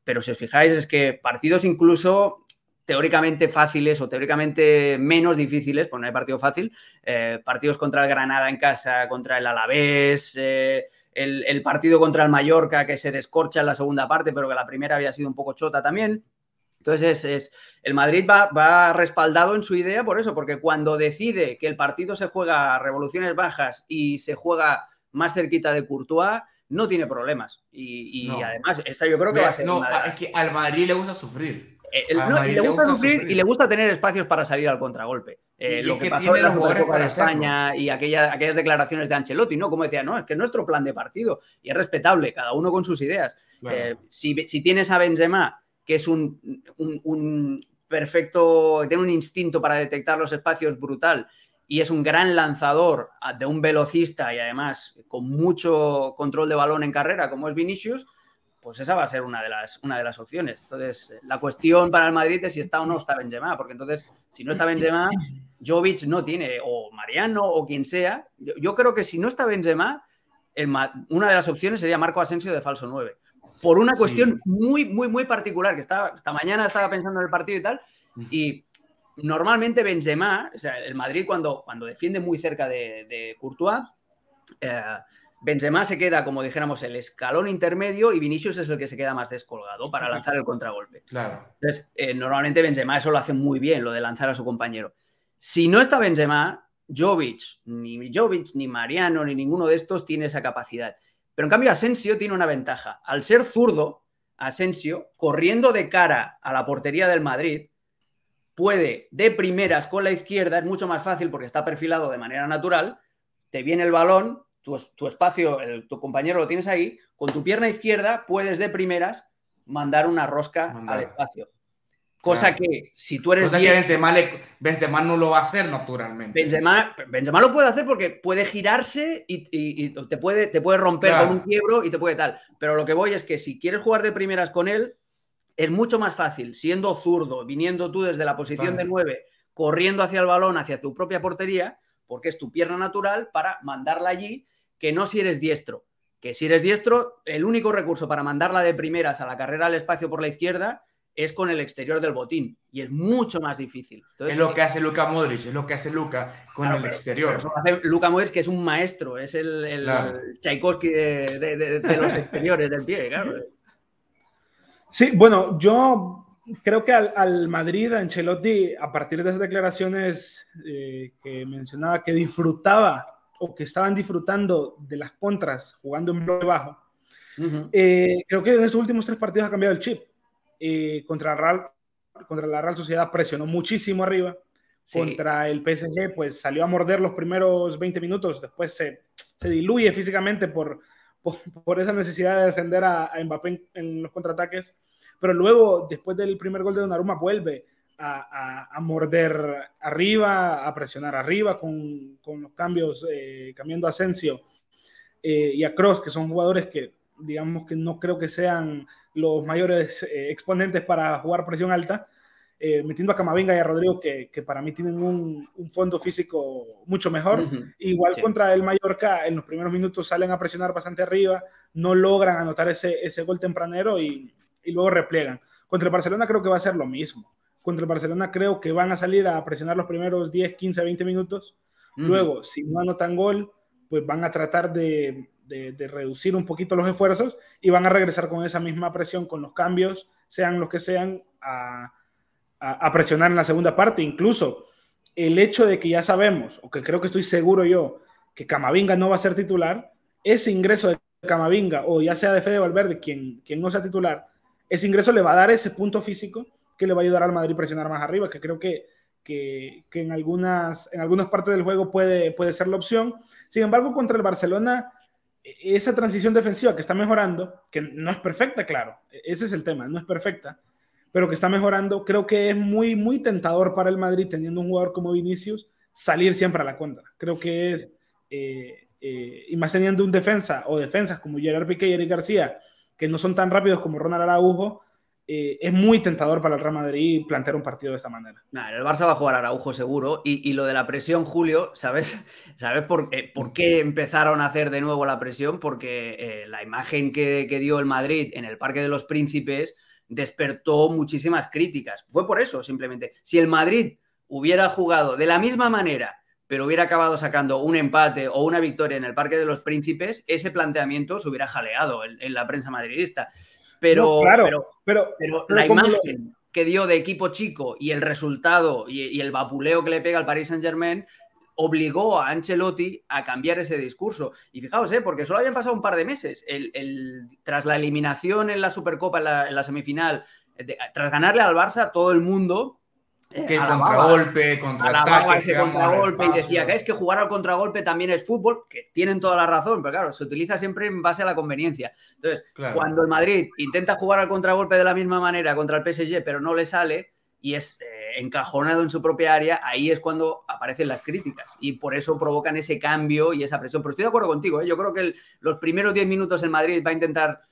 pero si os fijáis es que partidos incluso teóricamente fáciles o teóricamente menos difíciles, pues no hay partido fácil, eh, partidos contra el Granada en casa, contra el Alavés, eh, el, partido contra el Mallorca que se descorcha en la segunda parte, pero que la primera había sido un poco chota también. Entonces, es, el Madrid va, va, respaldado en su idea por eso, porque cuando decide que el partido se juega a revoluciones bajas y se juega más cerquita de Courtois, no tiene problemas. Y, además, esta yo creo que va a ser. No, es que al Madrid le gusta sufrir. Eh, y le gusta sufrir, y le gusta tener espacios para salir al contragolpe. Eh, lo que, pasó en la Copa de España y aquellas declaraciones de Ancelotti, ¿no? Como decía, no, es que nuestro plan de partido y es respetable, cada uno con sus ideas. Eh, si, tienes a Benzema, que es un, un, perfecto, tiene un instinto para detectar los espacios brutal y es un gran lanzador de un velocista y además con mucho control de balón en carrera, como es Vinicius, pues esa va a ser una de las, una de las opciones. Entonces, la cuestión para el Madrid es si está o no está Benzema, porque entonces, si no está Benzema, Jovic no tiene, o Mariano, o quien sea. Yo, creo que si no está Benzema, una de las opciones sería Marco Asensio de falso 9. Por una cuestión muy, muy, muy particular, que esta mañana estaba pensando en el partido y tal, y normalmente Benzema, o sea, el Madrid cuando, cuando defiende muy cerca de, de Courtois, eh, Benzema se queda, como dijéramos, el escalón intermedio y Vinicius es el que se queda más descolgado para lanzar el contragolpe. Claro. Entonces, eh, normalmente Benzema eso lo hace muy bien, lo de lanzar a su compañero. Si no está Benzema, Jovic, ni Jovic, ni Mariano, ni ninguno de estos tiene esa capacidad. Pero en cambio, Asensio tiene una ventaja. Al ser zurdo, Asensio, corriendo de cara a la portería del Madrid, puede de primeras con la izquierda, es mucho más fácil porque está perfilado de manera natural, te viene el balón, tu, espacio, tu compañero lo tienes ahí, con tu pierna izquierda puedes de primeras mandar una rosca al espacio. Cosa que si tú eres Cosa que Benzema, no lo va a hacer naturalmente. Benzema, Benzema lo puede hacer porque puede girarse y, te, puede, te puede romper con un quiebro y te puede tal. Pero lo que voy es que si quieres jugar de primeras con él, es mucho más fácil, siendo zurdo, viniendo tú desde la posición de 9, corriendo hacia el balón, hacia tu propia portería, porque es tu pierna natural, para mandarla allí, que no si eres diestro. Que si eres diestro, el único recurso para mandarla de primeras a la carrera al espacio por la izquierda es con el exterior del botín y es mucho más difícil. es lo que hace Luca Modric, es lo que hace Luca con el exterior. hace Luca Modric, que es un maestro, es el, Tchaikovsky de, los exteriores del pie, claro. Sí, bueno, yo creo que al, Madrid, a Ancelotti, a partir de esas declaraciones eh, que mencionaba, que disfrutaba o que estaban disfrutando de las contras jugando en bloque bajo, eh, creo que en estos últimos tres partidos ha cambiado el chip contra, Real, contra la Real Sociedad presionó muchísimo arriba. Contra el PSG, pues salió a morder los primeros 20 minutos, después se, se diluye físicamente por, por, esa necesidad de defender a, Mbappé en, los contraataques. Pero luego, después del primer gol de Donnarumma, vuelve a, a, morder arriba, a presionar arriba con, con los cambios, eh, cambiando a Asensio eh, y a Cross, que son jugadores que digamos que no creo que sean los mayores eh, exponentes para jugar presión alta, eh, metiendo a Camavinga y a Rodrigo, que, que para mí tienen un, un, fondo físico mucho mejor. Igual contra el Mallorca, en los primeros minutos salen a presionar bastante arriba, no logran anotar ese, ese gol tempranero y, y, luego repliegan. Contra el Barcelona creo que va a ser lo mismo. Contra el Barcelona creo que van a salir a presionar los primeros 10, 15, 20 minutos. Luego, si no anotan gol, pues van a tratar de, de, reducir un poquito los esfuerzos y van a regresar con esa misma presión, con los cambios, sean los que sean, a, presionar en la segunda parte. Incluso el hecho de que ya sabemos, o que creo que estoy seguro yo, que Camavinga no va a ser titular, ese ingreso de Camavinga, o ya sea de Fede Valverde, quien, quien no sea titular, ese ingreso le va a dar ese punto físico que le va a ayudar al Madrid a presionar más arriba, que creo que, que, en, algunas, en algunas partes del juego puede, puede ser la opción. Sin embargo, contra el Barcelona esa transición defensiva que está mejorando, que no es perfecta, claro, ese es el tema, no es perfecta, pero que está mejorando, creo que es muy, muy tentador para el Madrid, teniendo un jugador como Vinicius, salir siempre a la contra. Creo que es, eh, eh, y más teniendo un defensa o defensas como Gerard Piqué y Eric García, que no son tan rápidos como Ronald Araujo, eh, es muy tentador para el Real Madrid plantear un partido de esta manera. el Barça va a jugar a Araujo seguro. Y, lo de la presión, Julio, ¿sabes, <laughs> ¿sabes por, eh, por, qué empezaron a hacer de nuevo la presión? Porque eh, la imagen que, dio el Madrid en el Parque de los Príncipes despertó muchísimas críticas. Fue por eso, simplemente. Si el Madrid hubiera jugado de la misma manera, pero hubiera acabado sacando un empate o una victoria en el Parque de los Príncipes, ese planteamiento se hubiera jaleado en la prensa madridista. Pero, claro, pero, pero, la imagen que dio de equipo chico y el resultado y, el vapuleo que le pega al Paris Saint Germain obligó a Ancelotti a cambiar ese discurso. Y fijaos, ¿eh? porque solo habían pasado un par de meses. El, tras la eliminación en la Supercopa, en la, semifinal, tras ganarle al Barça, todo el mundo que contragolpe, contraataque. ese contragolpe y decía que es que jugar al contragolpe también es fútbol, que tienen toda la razón, pero claro, se utiliza siempre en base a la conveniencia. Entonces, cuando el Madrid intenta jugar al contragolpe de la misma manera contra el PSG, pero no le sale y es eh, encajonado en su propia área, ahí es cuando aparecen las críticas y por eso provocan ese cambio y esa presión. Pero estoy de acuerdo contigo, ¿eh? yo creo que los primeros 10 minutos en Madrid va a intentar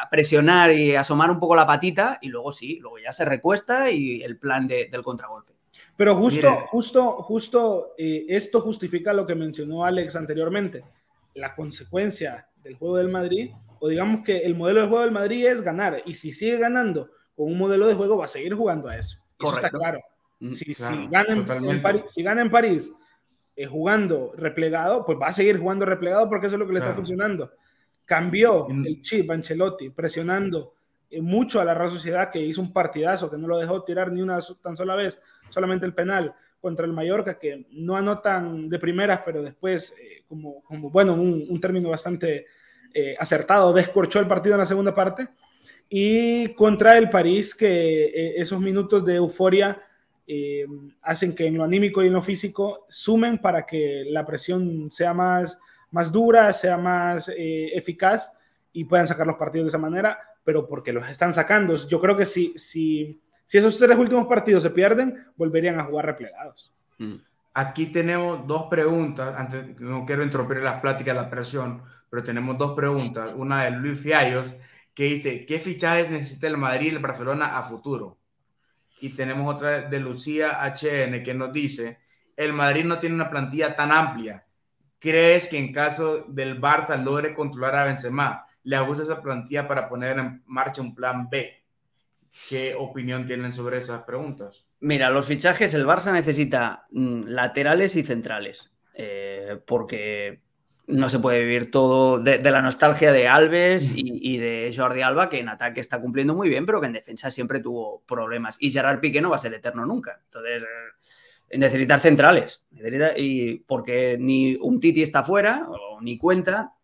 a presionar y asomar un poco la patita y luego sí, luego ya se recuesta y el plan del contragolpe. Pero justo, justo, justo eh, esto justifica lo que mencionó Alex anteriormente, la consecuencia del juego del Madrid, o digamos que el modelo de juego del Madrid es ganar, y si sigue ganando con un modelo de juego va a seguir jugando a eso. Eso está claro. Mm, si, gana en, París, si gana en París jugando replegado, pues va a seguir jugando replegado porque eso es lo que le está funcionando. Cambió el chip Ancelotti, presionando eh, mucho a la Real Sociedad, que hizo un partidazo, que no lo dejó tirar ni una tan sola vez, solamente el penal contra el Mallorca, que no anotan de primeras, pero después, eh, como, como, bueno, un, término bastante eh, acertado, descorchó el partido en la segunda parte. Y contra el París, que esos minutos de euforia hacen que en lo anímico y en lo físico sumen para que la presión sea más más dura, sea más eh, eficaz y puedan sacar los partidos de esa manera. pero porque los están sacando. Yo creo que si, si, si esos tres últimos partidos se pierden, volverían a jugar replegados. Mm. Aquí tenemos dos preguntas, antes no quiero interrumpir las pláticas, la presión, pero tenemos dos preguntas. Una de Luis Fiallos, que dice, ¿qué fichajes necesita el Madrid y el Barcelona a futuro? Y tenemos otra de Lucía HN que nos dice, el Madrid no tiene una plantilla tan amplia. ¿Crees que en caso del Barça logre controlar a Benzema, le gusta esa plantilla para poner en marcha un plan B? ¿Qué opinión tienen sobre esas preguntas? Mira, los fichajes, el Barça necesita mm, laterales y centrales, eh, porque no se puede vivir todo de, la nostalgia de Alves y, de Jordi Alba, que en ataque está cumpliendo muy bien, pero que en defensa siempre tuvo problemas. Y Gerard Piqué no va a ser eterno nunca. Entonces, eh, necesitar centrales. y porque ni un Titi está fuera, o ni cuenta,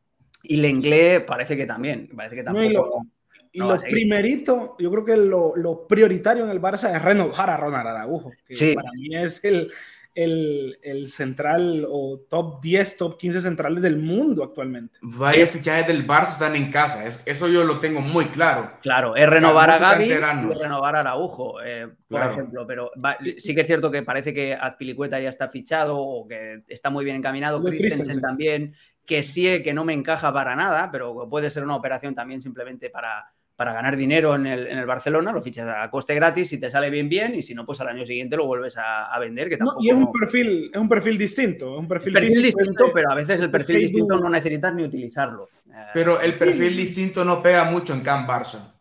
y Lenglet parece que también. Parece que tampoco. y lo, primerito, yo creo que lo, prioritario en el Barça es renovar a Ronald Araujo. Que Para mí es el el, el, central o top 10, top 15 centrales del mundo actualmente. Varios fichajes del Barça están en casa, eso yo lo tengo muy claro. Claro, es renovar a Gaby y renovar a Araujo, eh, por ejemplo, pero sí que es cierto que parece que Azpilicueta ya está fichado o que está muy bien encaminado, Christensen también, que sí que no me encaja para nada, pero puede ser una operación también simplemente para para ganar dinero en el, en el, Barcelona, lo fichas a coste gratis, si te sale bien, bien, y si no, pues al año siguiente lo vuelves a, vender. Que y es un, perfil, es un perfil distinto. Un perfil, distinto, pero a veces el perfil distinto no necesitas ni utilizarlo. Pero el perfil distinto no pega mucho en Camp Barça.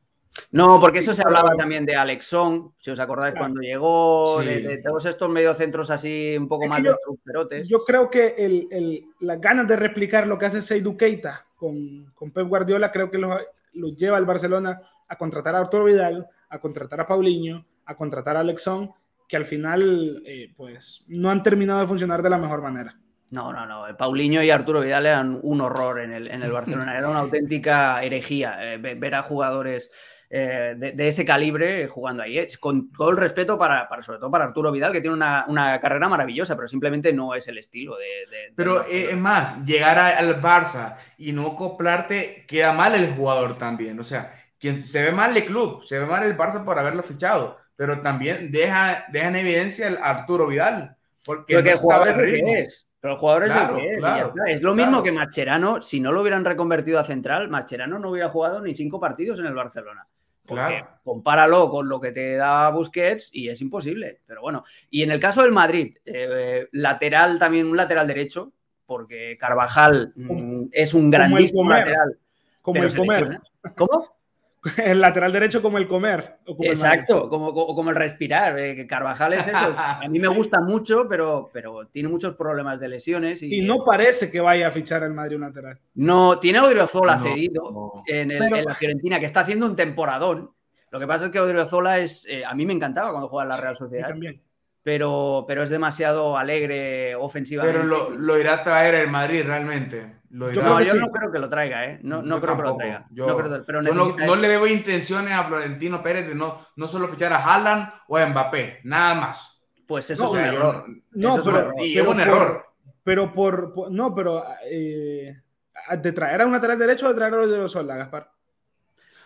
No, porque eso se hablaba también de Alexón, si os acordáis cuando llegó, de, todos estos mediocentros así un poco más yo, de Yo creo que el, el, las ganas de replicar lo que hace Seydou Keita con, con Pep Guardiola, creo que los, lo lleva al Barcelona a contratar a Arturo Vidal, a contratar a Paulinho, a contratar a Alexón, que al final eh, pues no han terminado de funcionar de la mejor manera. No, no, no. Paulinho y Arturo Vidal eran un horror en el, en el Barcelona. Era una auténtica herejía eh, ver a jugadores eh, de, ese calibre jugando ahí. Con todo el respeto para, sobre todo para Arturo Vidal, que tiene una, carrera maravillosa, pero simplemente no es el estilo de... pero es más, llegar al Barça y no acoplarte, queda mal el jugador también. O sea, quien, se ve mal el club, se ve mal el Barça por haberlo fichado, pero también deja, deja en evidencia el Arturo Vidal. Porque, el jugador es que es. Pero el jugador es el que es. es lo mismo que Macherano, si no lo hubieran reconvertido a central, Macherano no hubiera jugado ni cinco partidos en el Barcelona. Porque compáralo con lo que te da Busquets y es imposible. Pero bueno, y en el caso del Madrid, eh, lateral también, un lateral derecho, porque Carvajal mm, es un grandísimo lateral. Como el comer. ¿Cómo? <laughs> El lateral derecho como el comer. Exacto, como, como, el respirar. Eh, Carvajal es eso. A mí me <laughs> gusta mucho, pero, pero tiene muchos problemas de lesiones. Y, no parece que vaya a fichar el Madrid un lateral. No, tiene Odriozola cedido En, la Fiorentina, que está haciendo un temporadón. Lo que pasa es que Odriozola es. Eh, a mí me encantaba cuando jugaba en la Real Sociedad. también. Pero, pero es demasiado alegre ofensivamente. Pero lo, lo irá a traer el Madrid realmente yo, no creo que lo traiga, ¿eh? No, no creo que lo traiga. no, le veo intenciones a Florentino Pérez de no, no solo fichar a Haaland o a Mbappé, nada más. Pues eso es un error. No, pero, y es un error. Pero por, no, pero eh, de traer a un lateral derecho o de traer a los de los Solda, Gaspar.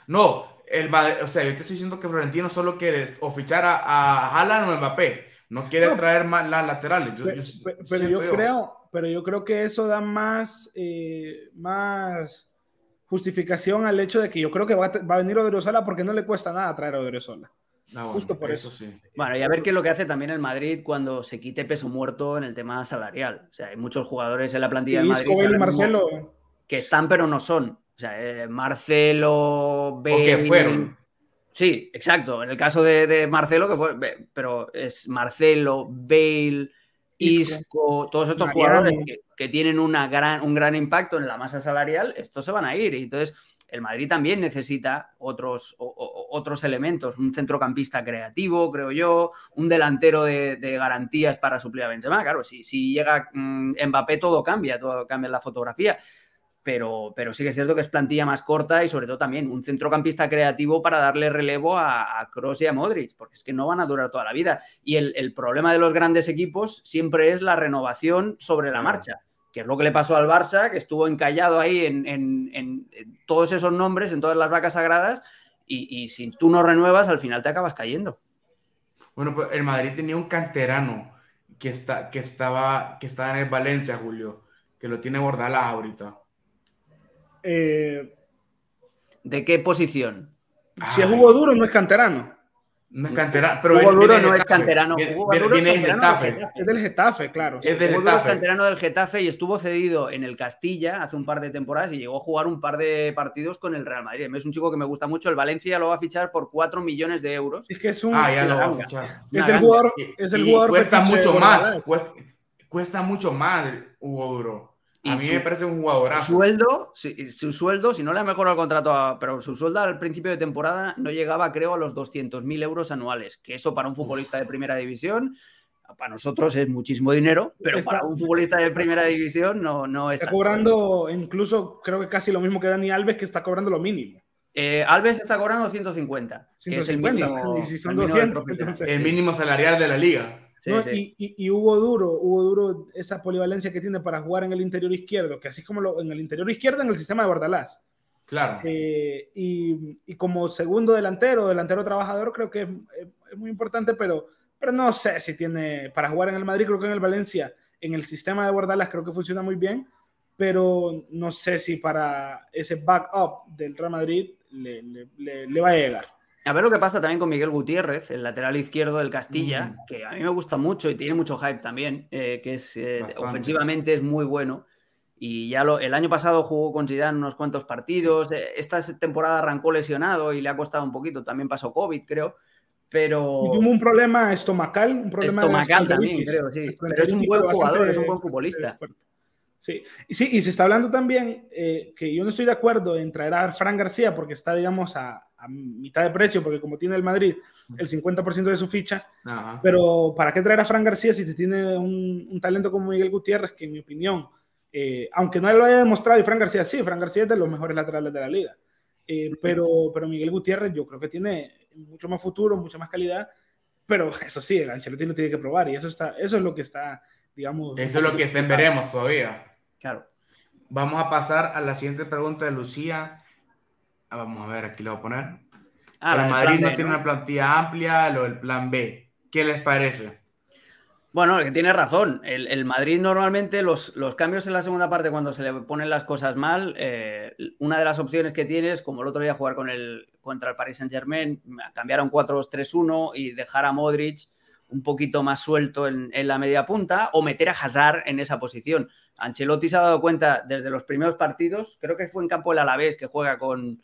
No, el, o sea, yo te estoy diciendo que Florentino solo quiere o fichar a, a Haaland o a Mbappé. No quiere traer más las laterales. pero yo creo, pero yo creo que eso da más, eh, más justificación al hecho de que yo creo que va a, va a venir Odriozola porque no le cuesta nada traer a Odriozola. Ah, Justo por eso. sí. Bueno, y a ver qué es lo que hace también el Madrid cuando se quite peso muerto en el tema salarial. O sea, hay muchos jugadores en la plantilla de Madrid y Marcelo. que están pero no son. O sea, eh, Marcelo, Bale... que fueron. Sí, exacto. En el caso de, de Marcelo, que fue... Pero es Marcelo, Bale... Isco, todos estos jugadores que, tienen una gran, un gran impacto en la masa salarial, estos se van a ir. Y entonces el Madrid también necesita otros, otros elementos, un centrocampista creativo, creo yo, un delantero de, garantías para suplir a Benzema. Claro, si, si llega mm, Mbappé todo cambia, todo cambia la fotografía pero, pero sí que es cierto que es plantilla más corta y sobre todo también un centrocampista creativo para darle relevo a, Kroos y a Modric, porque es que no van a durar toda la vida. Y el, problema de los grandes equipos siempre es la renovación sobre la marcha, que es lo que le pasó al Barça, que estuvo encallado ahí en, todos esos nombres, en todas las vacas sagradas, y, si tú no renuevas, al final te acabas cayendo. Bueno, pues el Madrid tenía un canterano que, está, que, estaba, que estaba en el Valencia, Julio, que lo tiene Bordalás ahorita. Eh, ¿De qué posición? Si es Hugo Duro, no es canterano. No es canterano, pero Hugo Duro no es canterano. Viene, del Getafe. Es del Getafe, claro. Es del Hugo Duro es Getafe. canterano del Getafe y estuvo cedido en el Castilla hace un par de temporadas y llegó a jugar un par de partidos con el Real Madrid. Es un chico que me gusta mucho. El Valencia lo va a fichar por 4 millones de euros. Es que es un. Ah, ya lo va a fichar. es el jugador. Y- Es el y jugador cuesta mucho más. Cuesta, cuesta mucho más Hugo Duro. A mí su- me parece un Su jugadorazo. sueldo, si- su sueldo, si no le ha mejorado el contrato, a- pero su sueldo al principio de temporada no llegaba, creo, a los 200.000 euros anuales, que eso para un futbolista de primera división, para nosotros es muchísimo dinero, pero Está- para un futbolista de primera división no, no es Está tanto. cobrando incluso, creo que casi lo mismo que Dani Alves, que está cobrando lo mínimo. Eh, Alves está cobrando 150, que es el 150, mínimo, y si son el mínimo del 200, profesional. entonces- El mínimo salarial de la liga. ¿No? sí. Y, y- y Hugo Duro, Hugo Duro, esa polivalencia que tiene para jugar en el interior izquierdo, que así como lo- en el interior izquierdo, en el sistema de Bordalás. Claro. Eh, y, y como segundo delantero, delantero trabajador, creo que es, es- es muy importante, pero, pero no sé si tiene para jugar en el Madrid, creo que en el Valencia, en el sistema de Bordalás, creo que funciona muy bien, pero no sé si para ese backup del Real Madrid le, le- le- le va a llegar. A ver lo que pasa también con Miguel Gutiérrez, el lateral izquierdo del Castilla, Mm. que a mí me gusta mucho y tiene mucho hype también, eh, que es eh, ofensivamente es muy bueno. Y ya lo, el año pasado jugó con Zidane unos cuantos partidos. eh, Esta temporada arrancó lesionado y le ha costado un poquito. También pasó COVID, creo. Pero Y tuvo un problema estomacal, un problema estomacal también, creo, sí. Pero es un buen jugador, es un buen futbolista. Sí, y sí, y se está hablando también eh, que yo no estoy de acuerdo en traer a Fran García porque está, digamos, a, a mitad de precio, porque como tiene el Madrid el 50% de su ficha, Ajá. pero ¿para qué traer a Fran García si te tiene un, un talento como Miguel Gutiérrez, que en mi opinión, eh, aunque no lo haya demostrado, y Fran García sí, Fran García es de los mejores laterales de la liga, eh, pero, pero Miguel Gutiérrez yo creo que tiene mucho más futuro, mucha más calidad, pero eso sí, el Ancelotti lo tiene que probar y eso, está, eso es lo que está, digamos... Eso es lo que está en veremos todavía. Claro. Vamos a pasar a la siguiente pregunta de Lucía. Ah, vamos a ver, aquí lo voy a poner. Ah, Pero Madrid no B, tiene ¿no? una plantilla amplia, lo del plan B. ¿Qué les parece? Bueno, que tiene razón. El, el Madrid normalmente los, los cambios en la segunda parte cuando se le ponen las cosas mal, eh, una de las opciones que tienes, como el otro día jugar con el, contra el Paris Saint Germain, cambiar a un 4-2-3-1 y dejar a Modric un poquito más suelto en, en la media punta o meter a Hazard en esa posición. Ancelotti se ha dado cuenta desde los primeros partidos, creo que fue en campo el Alavés que juega con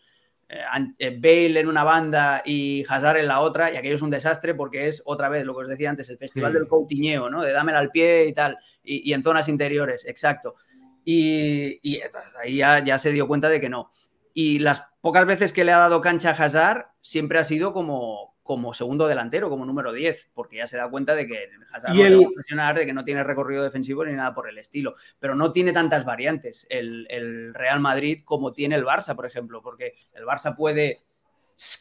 Bale en una banda y Hazard en la otra, y aquello es un desastre porque es otra vez lo que os decía antes, el festival Sí. del Coutinho, ¿no? De dámela al pie y tal, y, y en zonas interiores, exacto. Y, y, eh, ahí ya, ya se dio cuenta de que no. Y las pocas veces que le ha dado cancha a Hazard siempre ha sido como, como segundo delantero, como número 10, porque ya se da cuenta de que Hazard Y no el- va a presionar, de que no tiene recorrido defensivo ni nada por el estilo. Pero no tiene tantas variantes el, el Real Madrid como tiene el Barça, por ejemplo, porque el Barça puede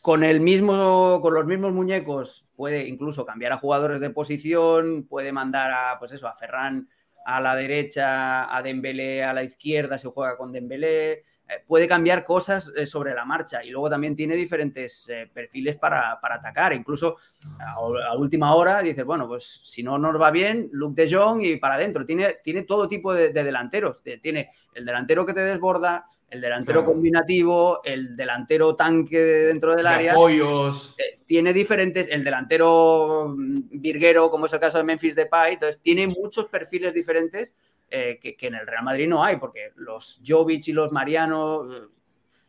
con el mismo con los mismos muñecos puede incluso cambiar a jugadores de posición, puede mandar a pues eso, a Ferran a la derecha, a Dembélé a la izquierda, se juega con Dembélé, puede cambiar cosas eh, sobre la marcha y luego también tiene diferentes eh, perfiles para, para atacar, incluso a, a última hora dices, bueno, pues si no nos va bien, Luke de Jong y para adentro, tiene, tiene todo tipo de, de delanteros, De- tiene el delantero que te desborda, el delantero Claro. combinativo, el delantero tanque dentro del De área, apoyos. eh, tiene diferentes, el delantero mm, virguero, como es el caso de Memphis Depay, entonces tiene muchos perfiles diferentes eh, que, que en el Real Madrid no hay, porque los Jovic y los Mariano, eh,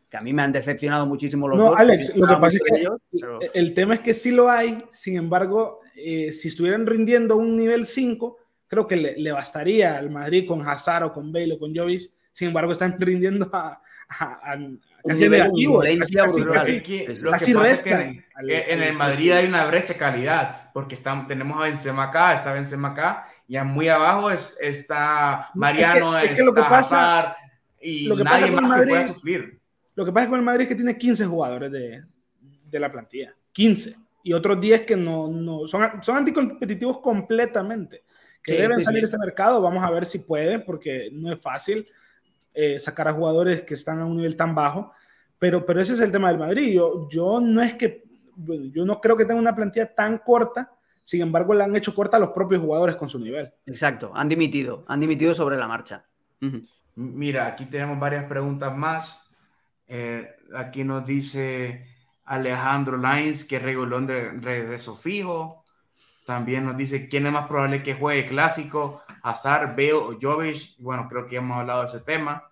que a mí me han decepcionado muchísimo los No, dos. Alex, lo que pasa es que ellos, pero- el tema es que sí lo hay, sin embargo, eh, si estuvieran rindiendo un nivel 5, creo que le, le bastaría al Madrid con Hazard o con Bale o con Jovic, sin embargo están <laughs> rindiendo a, a- a- casi negativo, casi- casi- que sí. lo Casi que pasa es que en, en el Madrid hay una brecha de calidad, porque están, tenemos a Benzema acá, está Benzema acá, y a muy abajo es, está Mariano, es que está lo que pasa- Hazard, y lo que nadie pasa más el que pueda Madrid- suplir. Lo que pasa es que con el Madrid es que tiene 15 jugadores de, de la plantilla, 15, y otros 10 que no, no son, son anticompetitivos completamente, que Sí, deben sí, salir sí. de este mercado, vamos a ver si pueden, porque no es fácil eh, sacar a jugadores que están a un nivel tan bajo, Pero, pero ese es el tema del Madrid. Yo, yo no es que, yo no creo que tenga una plantilla tan corta, sin embargo, la han hecho corta a los propios jugadores con su nivel. Exacto, han dimitido, han dimitido sobre la marcha. Mira, aquí tenemos varias preguntas más. Eh, aquí nos dice Alejandro Lines que Regulón de regreso fijo. También nos dice quién es más probable que juegue clásico, Hazard, Bale o Jovic. Bueno, creo que hemos hablado de ese tema.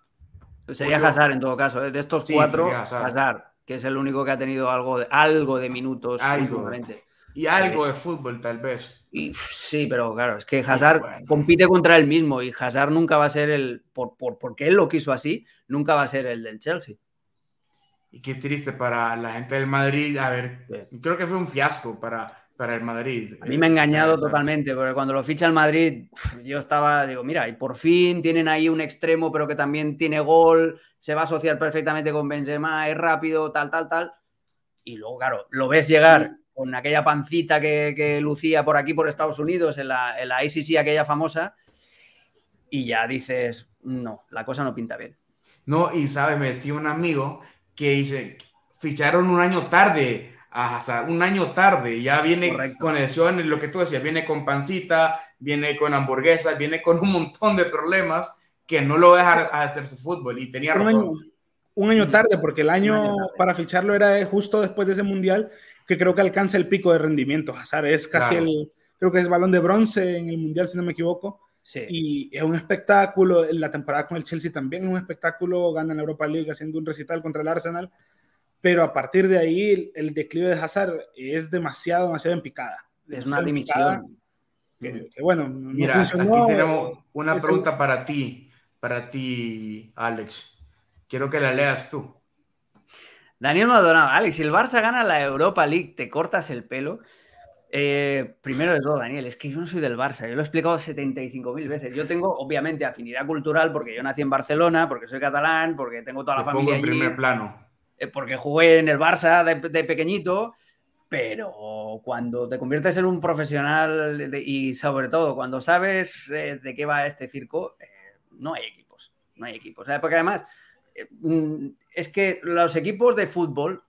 Sería Hazard en todo caso. ¿eh? De estos cuatro, Hazard. que es el único que ha tenido algo de, algo de minutos últimamente. Y algo de fútbol, tal vez. Y, sí, pero claro, es que Hazard compite contra él mismo y Hazard nunca va a ser el, por, por, porque él lo quiso así, nunca va a ser el del Chelsea. Y qué triste para la gente del Madrid. A ver, creo que fue un fiasco para, para el Madrid. A mí me ha engañado totalmente, porque cuando lo ficha el Madrid, yo estaba, digo, mira, y por fin tienen ahí un extremo, pero que también tiene gol, se va a asociar perfectamente con Benzema, es rápido, tal, tal, tal. Y luego, claro, lo ves llegar con aquella pancita que, lucía por aquí, por Estados Unidos, en la, en la ACC, aquella famosa, y ya dices, no, la cosa no pinta bien. No, y sabes, me decía un amigo que dice, ficharon un año tarde a Hazard, un año tarde, ya viene con lesiones, lo que tú decías, viene con pancita, viene con hamburguesas, viene con un montón de problemas que no lo deja hacer su fútbol, y tenía razón. un año tarde, porque el año, para ficharlo era justo después de ese mundial que creo que alcanza el pico de rendimiento. Hazard es casi el, creo que es balón de bronce en el Mundial, si no me equivoco. Y es un espectáculo, la temporada con el Chelsea también es un espectáculo, gana la Europa League haciendo un recital contra el Arsenal, pero a partir de ahí el, declive de Hazard es demasiado, demasiado en picada. Es una dimisión. Que, bueno, Mira, aquí tenemos una pregunta para ti, para ti, Alex. Quiero que la leas tú. Daniel Maldonado, Alex, si el Barça gana la Europa League, ¿te cortas el pelo? Eh, primero de todo, Daniel, es que yo no soy del Barça, yo lo he explicado 75.000 veces. Yo tengo, obviamente, afinidad cultural porque yo nací en Barcelona, porque soy catalán, porque tengo toda la familia. en primer plano. Eh, porque jugué en el Barça de, pequeñito, pero cuando te conviertes en un profesional y sobre todo cuando sabes eh, de qué va este circo, no hay equipos, no hay equipos. Porque además es que los equipos de fútbol,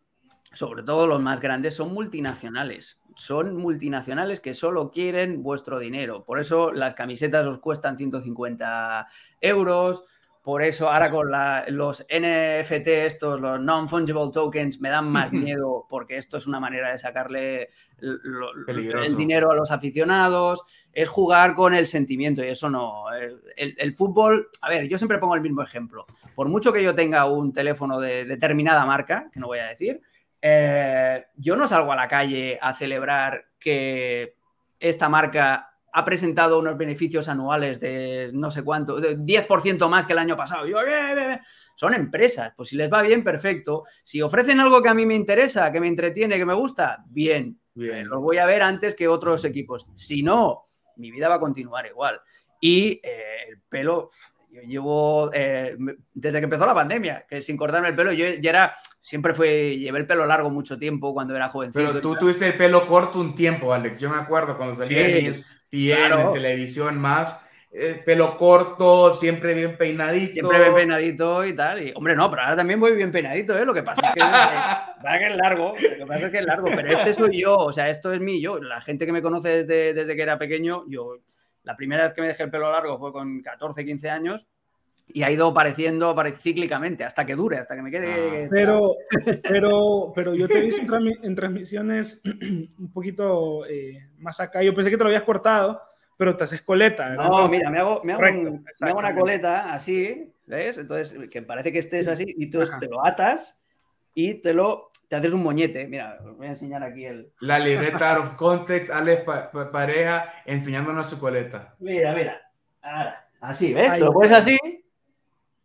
sobre todo los más grandes, son multinacionales. Son multinacionales que solo quieren vuestro dinero. Por eso las camisetas os cuestan 150 euros. Por eso ahora con los NFT, estos, los non-fungible tokens, me dan más miedo porque esto es una manera de sacarle el dinero a los aficionados es jugar con el sentimiento y eso no. El, fútbol, a ver, yo siempre pongo el mismo ejemplo. Por mucho que yo tenga un teléfono de determinada marca, que no voy a decir, eh, yo no salgo a la calle a celebrar que esta marca ha presentado unos beneficios anuales de no sé cuánto, de 10% más que el año pasado. Yo, son empresas, pues si les va bien, perfecto. Si ofrecen algo que a mí me interesa, que me entretiene, que me gusta, bien. bien. Lo voy a ver antes que otros equipos. Si no, mi vida va a continuar igual. Y eh, el pelo, yo llevo, eh, desde que empezó la pandemia, que sin cortarme el pelo, yo ya era, siempre fue, llevé el pelo largo mucho tiempo cuando era joven. Pero tú tuviste el pelo corto un tiempo, Alex. Yo me acuerdo cuando salía en en televisión más. Eh, pelo corto, siempre bien peinadito. Siempre bien peinadito y tal. Y, hombre, no, pero ahora también voy bien peinadito, ¿eh? Lo que pasa es que, que es largo, lo que pasa es que es largo, pero este soy yo, o sea, esto es mí, yo. La gente que me conoce desde, desde que era pequeño, yo, la primera vez que me dejé el pelo largo fue con 14, 15 años y ha ido apareciendo cíclicamente hasta que dure, hasta que me quede. Ah. pero, pero, pero yo te he visto en, transmisiones <clears throat> un poquito eh, más acá. Yo pensé que te lo habías cortado pero te haces coleta. No, mira, me hago, me, hago una coleta así, ¿ves? Entonces, que parece que estés así, y tú te lo atas y te lo te haces un moñete. Mira, os voy a enseñar aquí el. <laughs> La libreta of context, Alex Pareja enseñándonos su coleta. Mira, mira. Ahora, así, ¿ves? lo pones así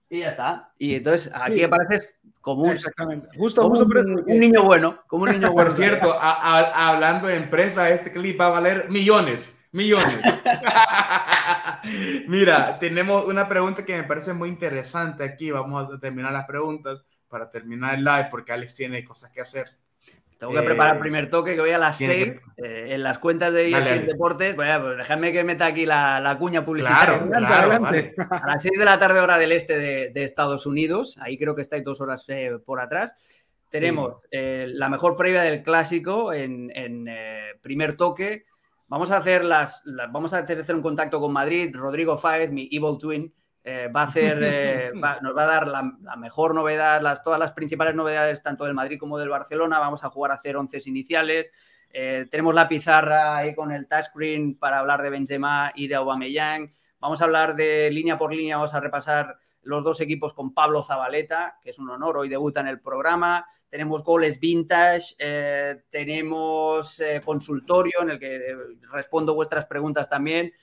y ya está. Y entonces aquí apareces como un, Exactamente. Justo, justo un, niño bueno. Como un niño bueno. Por cierto, hablando de empresa, este clip va a valer millones millones. <laughs> <laughs> Mira, tenemos una pregunta que me parece muy interesante aquí. Vamos a terminar las preguntas para terminar el live porque Alex tiene cosas que hacer. Tengo que preparar el primer toque que voy a las 6 en las cuentas de ESPN Deportes. Pues, pues déjame que meta aquí la, cuña publicitaria. Claro, claro, A las 6 de la tarde, hora del este de, Estados Unidos. Ahí creo que estáis dos horas por atrás. Tenemos la mejor previa del clásico en, primer toque. Vamos a hacer las, vamos a hacer un contacto con Madrid. Rodrigo Fáez, mi Evil Twin, eh, va a hacer, eh, <laughs> nos va a dar la, mejor novedad, las, todas las principales novedades tanto del Madrid como del Barcelona. Vamos a jugar a hacer once iniciales. Eh, tenemos la pizarra ahí con el touchscreen para hablar de Benzema y de Aubameyang. Vamos a hablar de línea por línea, vamos a repasar los dos equipos con Pablo Zabaleta, que es un honor, hoy debuta en el programa. Tenemos goles vintage, tenemos consultorio en el que respondo vuestras preguntas también.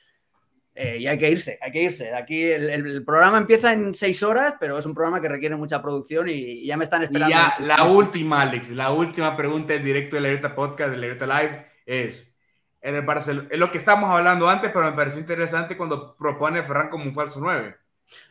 Eh, y hay que irse, hay que irse. Aquí el, programa empieza en seis horas, pero es un programa que requiere mucha producción y, ya me están esperando. Y ya, la última, Alex, la última pregunta en directo de la Libertad Podcast, de la Libertad Live, es, en el Barcelona, es lo que estábamos hablando antes, pero me pareció interesante cuando propone a Ferran como un falso 9.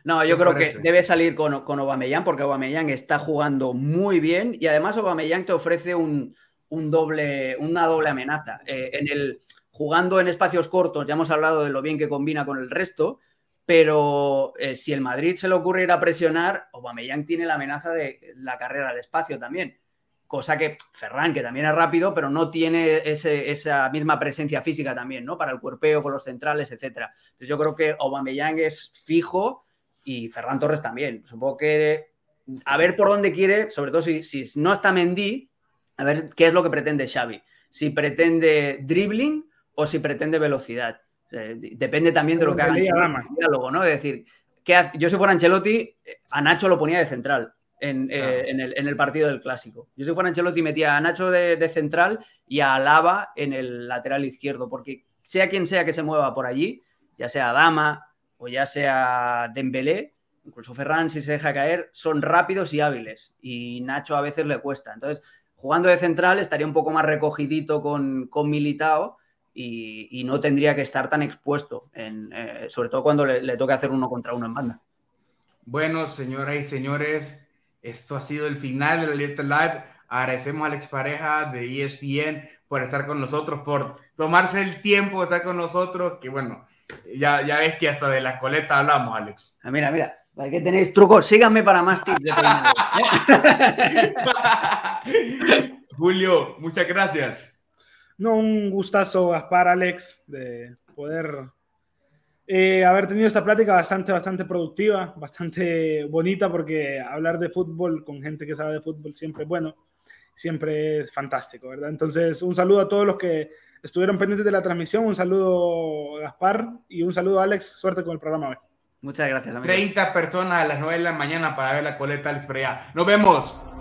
No, yo creo que debe salir con, con Aubameyang porque Aubameyang está jugando muy bien y además Aubameyang te ofrece un, un doble, una doble amenaza. Eh, en el jugando en espacios cortos, ya hemos hablado de lo bien que combina con el resto, pero eh, si el Madrid se le ocurre ir a presionar, Aubameyang tiene la amenaza de la carrera al espacio también. Cosa que Ferran, que también es rápido, pero no tiene esa misma presencia física también, ¿no? Para el cuerpeo, con los centrales, etcétera. Entonces yo creo que Aubameyang es fijo y Ferran Torres también. Supongo que a ver por dónde quiere, sobre todo si, si no está Mendy, a ver qué es lo que pretende Xavi. Si pretende dribbling o si pretende velocidad. Eh, depende también de lo que haga el diálogo, ¿no? Es decir, que yo si fuera Ancelotti, a Nacho lo ponía de central en, eh, el, partido del clásico. Yo si fuera Ancelotti metía a Nacho de, central y a Alaba en el lateral izquierdo, porque sea quien sea que se mueva por allí, ya sea Dama o ya sea Dembélé, incluso Ferran si se deja caer, son rápidos y hábiles y Nacho a veces le cuesta. Entonces, jugando de central estaría un poco más recogidito con, con Militao y, no tendría que estar tan expuesto, en, eh, sobre todo cuando le, toque hacer uno contra uno en banda. Bueno, señoras y señores, esto ha sido el final de la Libertad Live. Agradecemos a la expareja de ESPN por estar con nosotros, por tomarse el tiempo de estar con nosotros, que bueno, ya, ya ves que hasta de la coleta hablamos, Alex. Ah, mira, mira, que tenéis trucos, síganme para más tips <laughs> Julio, muchas gracias. No, un gustazo, Gaspar, Alex, de poder eh, haber tenido esta plática bastante, bastante productiva, bastante bonita, porque hablar de fútbol con gente que sabe de fútbol siempre es bueno, siempre es fantástico, ¿verdad? Entonces, un saludo a todos los que estuvieron pendientes de la transmisión, un saludo, Gaspar, y un saludo, Alex, suerte con el programa hoy. Muchas gracias, amigo. 30 personas a las 9 de la mañana para ver la coleta Alex Nos vemos.